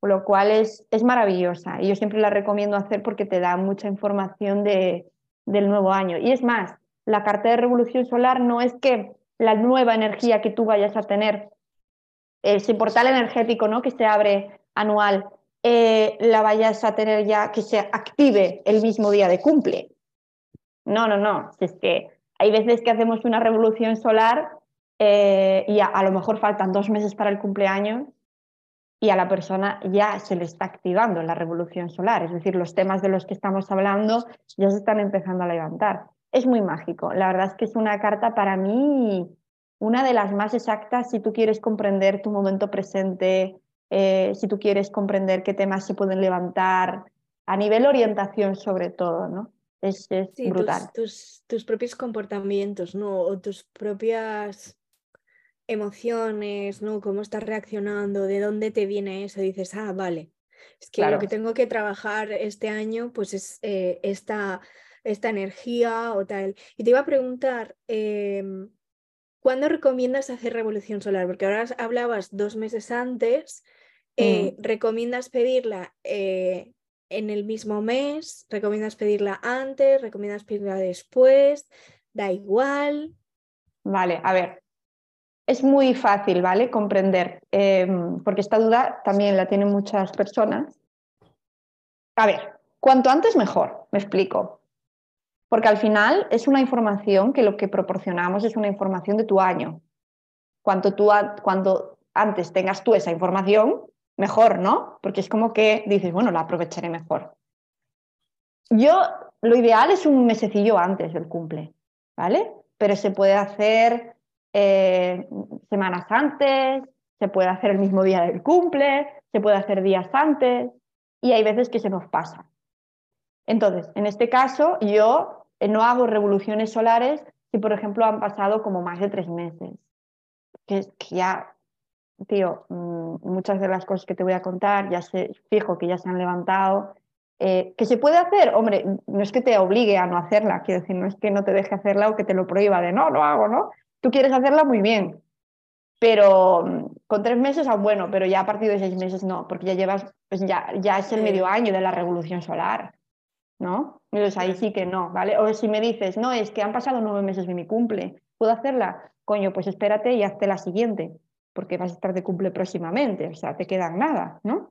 con lo cual es, es, maravillosa y yo siempre la recomiendo hacer porque te da mucha información de, del nuevo año. Y es más, la carta de revolución solar no es que la nueva energía que tú vayas a tener, ese portal energético ¿no? que se abre anual, eh, la vayas a tener ya que se active el mismo día de cumple. No, no, no. Es que hay veces que hacemos una revolución solar eh, y a, lo mejor faltan dos meses para el cumpleaños y a la persona ya se le está activando la revolución solar. Es decir, los temas de los que estamos hablando ya se están empezando a levantar. Es muy mágico. La verdad es que es una carta para mí una de las más exactas si tú quieres comprender tu momento presente, eh, si tú quieres comprender qué temas se pueden levantar, a nivel orientación sobre todo, ¿no? Es, brutal. Tus, tus, propios comportamientos, ¿no? O tus propias emociones, ¿no? Cómo estás reaccionando, de dónde te viene eso, dices, ah, vale, es que lo que tengo que trabajar este año, pues es eh, esta, esta energía o tal. Y te iba a preguntar, em, ¿Cuándo recomiendas hacer revolución solar? Porque ahora hablabas dos meses antes. Eh, mm. ¿Recomiendas pedirla eh, en el mismo mes? ¿Recomiendas pedirla antes? ¿Recomiendas pedirla después? ¿Da igual? Vale, a ver. Es muy fácil, ¿vale? Comprender, em, porque esta duda también la tienen muchas personas. A ver, cuanto antes mejor, me explico. Porque al final es una información que lo que proporcionamos es una información de tu año. Cuanto tú, cuando antes tengas tú esa información, mejor, ¿no? Porque es como que dices, bueno, la aprovecharé mejor. Yo, lo ideal es un mesecillo antes del cumple, ¿vale? Pero se puede hacer eh, semanas antes, se puede hacer el mismo día del cumple, se puede hacer días antes y hay veces que se nos pasa. Entonces, en este caso, yo eh, no hago revoluciones solares si, por ejemplo, han pasado como más de tres meses. Que, que ya, tío, mm, muchas de las cosas que te voy a contar ya se, fijo que ya se han levantado. Eh, ¿Que se puede hacer? Hombre, no es que te obligue a no hacerla, quiero decir, no es que no te deje hacerla o que te lo prohíba de no, lo hago, ¿no? Tú quieres hacerla muy bien, pero mm, con tres meses aún bueno, pero ya a partir de seis meses no, porque ya llevas, pues ya, ya es el medio año de la revolución solar. ¿no? Entonces ahí sí que no, ¿vale? O si me dices, no, es que han pasado nueve meses de mi cumple, ¿puedo hacerla? Coño, pues espérate y hazte la siguiente, porque vas a estar de cumple próximamente, o sea, te quedan nada, ¿no?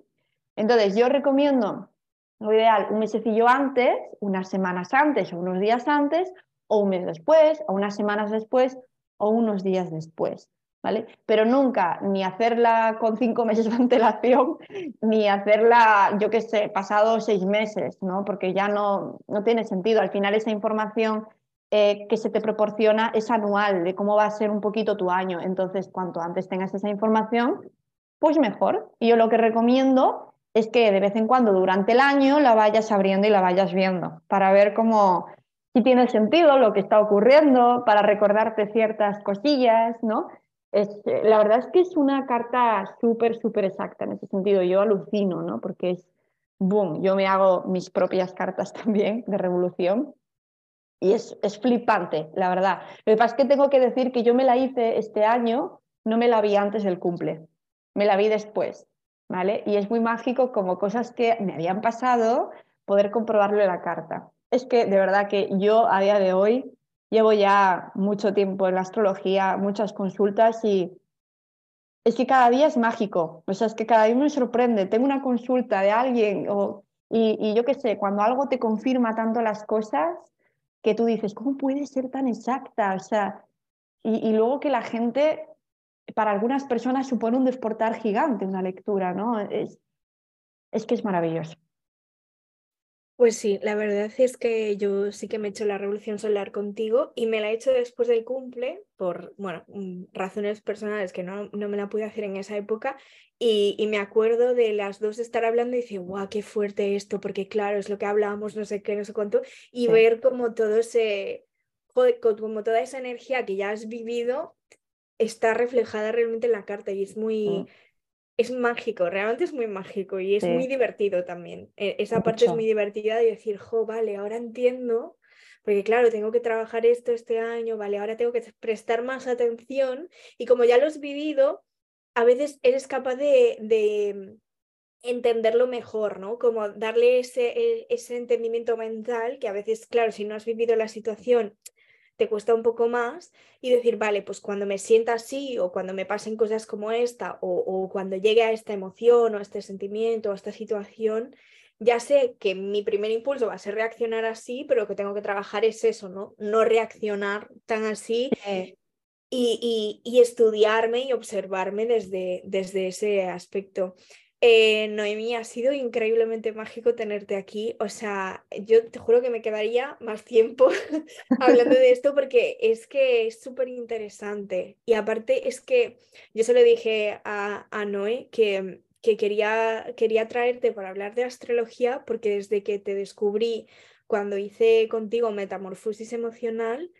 Entonces yo recomiendo, lo ideal, un mesecillo antes, unas semanas antes o unos días antes, o un mes después, o unas semanas después, o unos días después. Pero nunca ni hacerla con cinco meses de antelación, ni hacerla, yo qué sé, pasado seis meses, ¿no? Porque ya no, no tiene sentido. Al final esa información eh, que se te proporciona es anual, de cómo va a ser un poquito tu año. Entonces, cuanto antes tengas esa información, pues mejor. Y yo lo que recomiendo es que de vez en cuando durante el año la vayas abriendo y la vayas viendo para ver cómo, si tiene sentido lo que está ocurriendo, para recordarte ciertas cosillas, ¿no? Es, eh, la verdad es que es una carta súper, súper exacta en ese sentido. Yo alucino, ¿no? Porque es, boom, yo me hago mis propias cartas también de revolución y es, es flipante, la verdad. Lo que pasa es que tengo que decir que yo me la hice este año, no me la vi antes del cumple, me la vi después, ¿vale? Y es muy mágico como cosas que me habían pasado, poder comprobarlo en la carta. Es que de verdad que yo a día de hoy llevo ya mucho tiempo en la astrología, muchas consultas y es que cada día es mágico. O sea, es que cada día me sorprende. Tengo una consulta de alguien o, y, yo qué sé, cuando algo te confirma tanto las cosas que tú dices, ¿cómo puede ser tan exacta? O sea, y, luego que la gente, para algunas personas supone un desportar gigante una lectura, ¿no? Es, es que es maravilloso. Pues sí, la verdad es que yo sí que me he hecho la revolución solar contigo y me la he hecho después del cumple por, bueno, mm, razones personales que no, no me la pude hacer en esa época y, y, me acuerdo de las dos estar hablando y decir, guau, qué fuerte esto, porque claro, es lo que hablábamos, no sé qué, no sé cuánto, y ver como todo ese, joder, como toda esa energía que ya has vivido está reflejada realmente en la carta y es muy... Mm es mágico, realmente es muy mágico y es muy divertido también. E, esa parte es muy divertida de decir, jo, vale, ahora entiendo, porque claro, tengo que trabajar esto este año, vale, ahora tengo que prestar más atención y como ya lo has vivido, a veces eres capaz de, de entenderlo mejor, ¿no? Como darle ese, e, ese entendimiento mental que a veces, claro, si no has vivido la situación, te cuesta un poco más y decir, vale, pues cuando me sienta así o cuando me pasen cosas como esta o, cuando llegue a esta emoción o a este sentimiento o a esta situación, ya sé que mi primer impulso va a ser reaccionar así, pero lo que tengo que trabajar es eso, ¿no? No reaccionar tan así y, y, estudiarme y observarme desde, desde ese aspecto. Eh, Noemí, ha sido increíblemente mágico tenerte aquí. O sea, yo te juro que me quedaría más tiempo hablando de esto porque es que es súper interesante. Y aparte es que yo se lo dije a, Noé que, que quería, quería traerte para hablar de astrología porque desde que te descubrí cuando hice contigo metamorfosis emocional,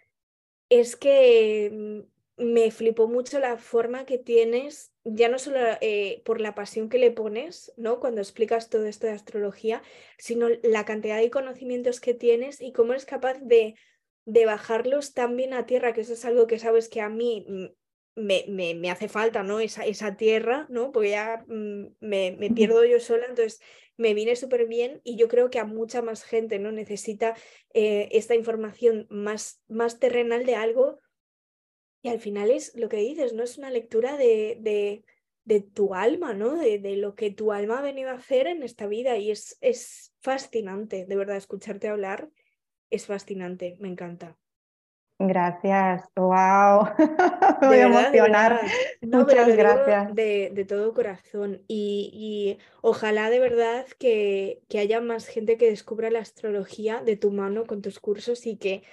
es que me flipó mucho la forma que tienes, ya no solo eh, por la pasión que le pones, ¿no? Cuando explicas todo esto de astrología, sino la cantidad de conocimientos que tienes y cómo eres capaz de, de bajarlos tan bien a tierra, que eso es algo que sabes que a mí me, me, me hace falta, ¿no? Esa, esa, tierra, ¿no? Porque ya mm, me, me, pierdo yo sola, entonces me viene súper bien y yo creo que a mucha más gente, ¿no? Necesita eh, esta información más, más terrenal de algo y al final es lo que dices, ¿no? Es una lectura de, de, de tu alma, ¿no? De, de, lo que tu alma ha venido a hacer en esta vida. Y es, es fascinante, de verdad, escucharte hablar es fascinante, me encanta. Gracias, wow, me voy a emocionar. Muchas gracias. De, de, todo corazón y, y, ojalá de verdad que, que haya más gente que descubra la astrología de tu mano con tus cursos y que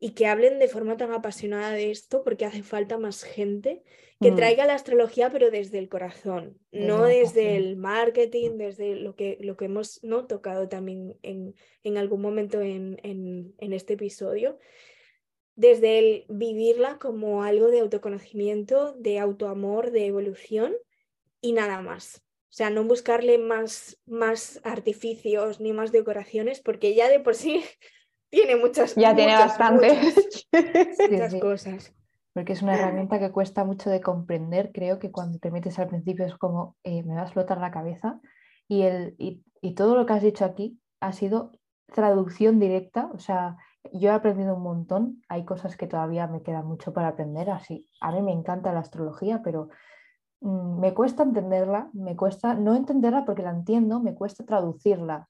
y que hablen de forma tan apasionada de esto porque hace falta más gente que mm. traiga la astrología pero desde el corazón, no desde el marketing, desde lo que, lo que hemos ¿no? tocado también en, en algún momento en, en, en, este episodio, desde el vivirla como algo de autoconocimiento, de autoamor, de evolución y nada más. O sea, no buscarle más, más artificios ni más decoraciones porque ya de por sí tiene muchas Ya tiene bastantes. Muchas, cosas. Porque es una herramienta que cuesta mucho de comprender. Creo que cuando te metes al principio es como eh, me va a explotar la cabeza. Y, el, y, y todo lo que has dicho aquí ha sido traducción directa. O sea, yo he aprendido un montón. Hay cosas que todavía me queda mucho para aprender. Así, a mí me encanta la astrología, pero mm, me cuesta entenderla. Me cuesta no entenderla porque la entiendo, me cuesta traducirla.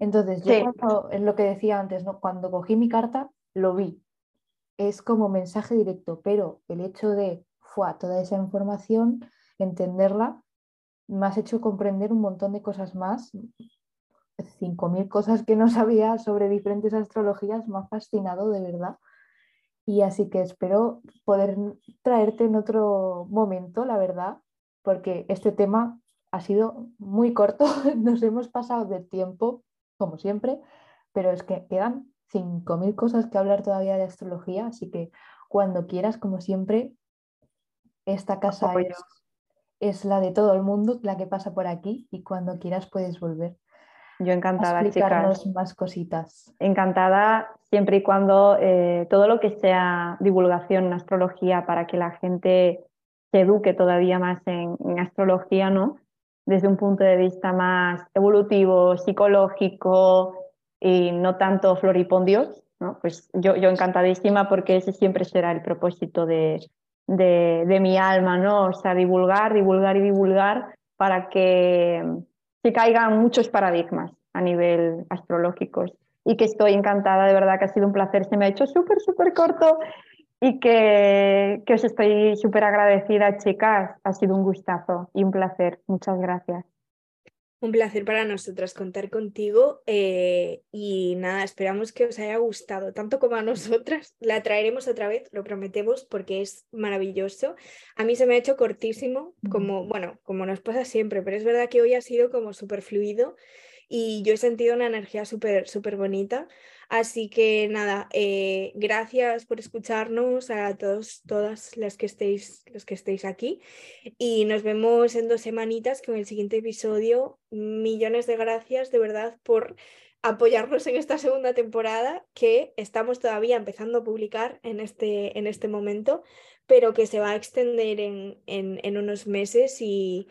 Entonces, yo es lo que decía antes, ¿no? cuando cogí mi carta, lo vi. Es como mensaje directo, pero el hecho de fue, toda esa información, entenderla, me has hecho comprender un montón de cosas más. 5.000 cosas que no sabía sobre diferentes astrologías, me ha fascinado de verdad. Y así que espero poder traerte en otro momento, la verdad, porque este tema ha sido muy corto, nos hemos pasado de tiempo como siempre, pero es que quedan 5.000 cosas que hablar todavía de astrología, así que cuando quieras, como siempre, esta casa es, es, la de todo el mundo, la que pasa por aquí, y cuando quieras puedes volver. Yo encantada, explicarnos más cositas. Encantada siempre y cuando eh, todo lo que sea divulgación en astrología para que la gente se eduque todavía más en, astrología, ¿no? Desde un punto de vista más evolutivo, psicológico y no tanto floripondios, ¿no? Pues yo, yo encantadísima porque ese siempre será el propósito de, de, mi alma, ¿no? O sea, divulgar, divulgar y divulgar para que que caigan muchos paradigmas a nivel astrológico y que estoy encantada, de verdad que ha sido un placer, se me ha hecho súper, súper corto y que, que os estoy súper agradecida, chicas, ha sido un gustazo y un placer, muchas gracias. Un placer para nosotras contar contigo eh, y nada, esperamos que os haya gustado tanto como a nosotras. La traeremos otra vez, lo prometemos, porque es maravilloso. A mí se me ha hecho cortísimo, como, bueno, como nos pasa siempre, pero es verdad que hoy ha sido como súper fluido y yo he sentido una energía súper, súper bonita. Así que nada, eh, gracias por escucharnos a todos, todas las que estéis, los que estéis aquí. Y nos vemos en dos semanitas con el siguiente episodio. Millones de gracias de verdad por apoyarnos en esta segunda temporada que estamos todavía empezando a publicar en este, en este momento, pero que se va a extender en, en, en unos meses y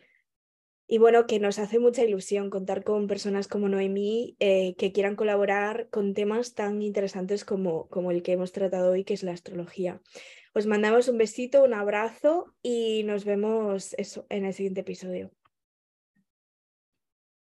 y bueno, que nos hace mucha ilusión contar con personas como Noemí eh, que quieran colaborar con temas tan interesantes como, como el que hemos tratado hoy, que es la astrología. Os mandamos un besito, un abrazo y nos vemos eso, en el siguiente episodio.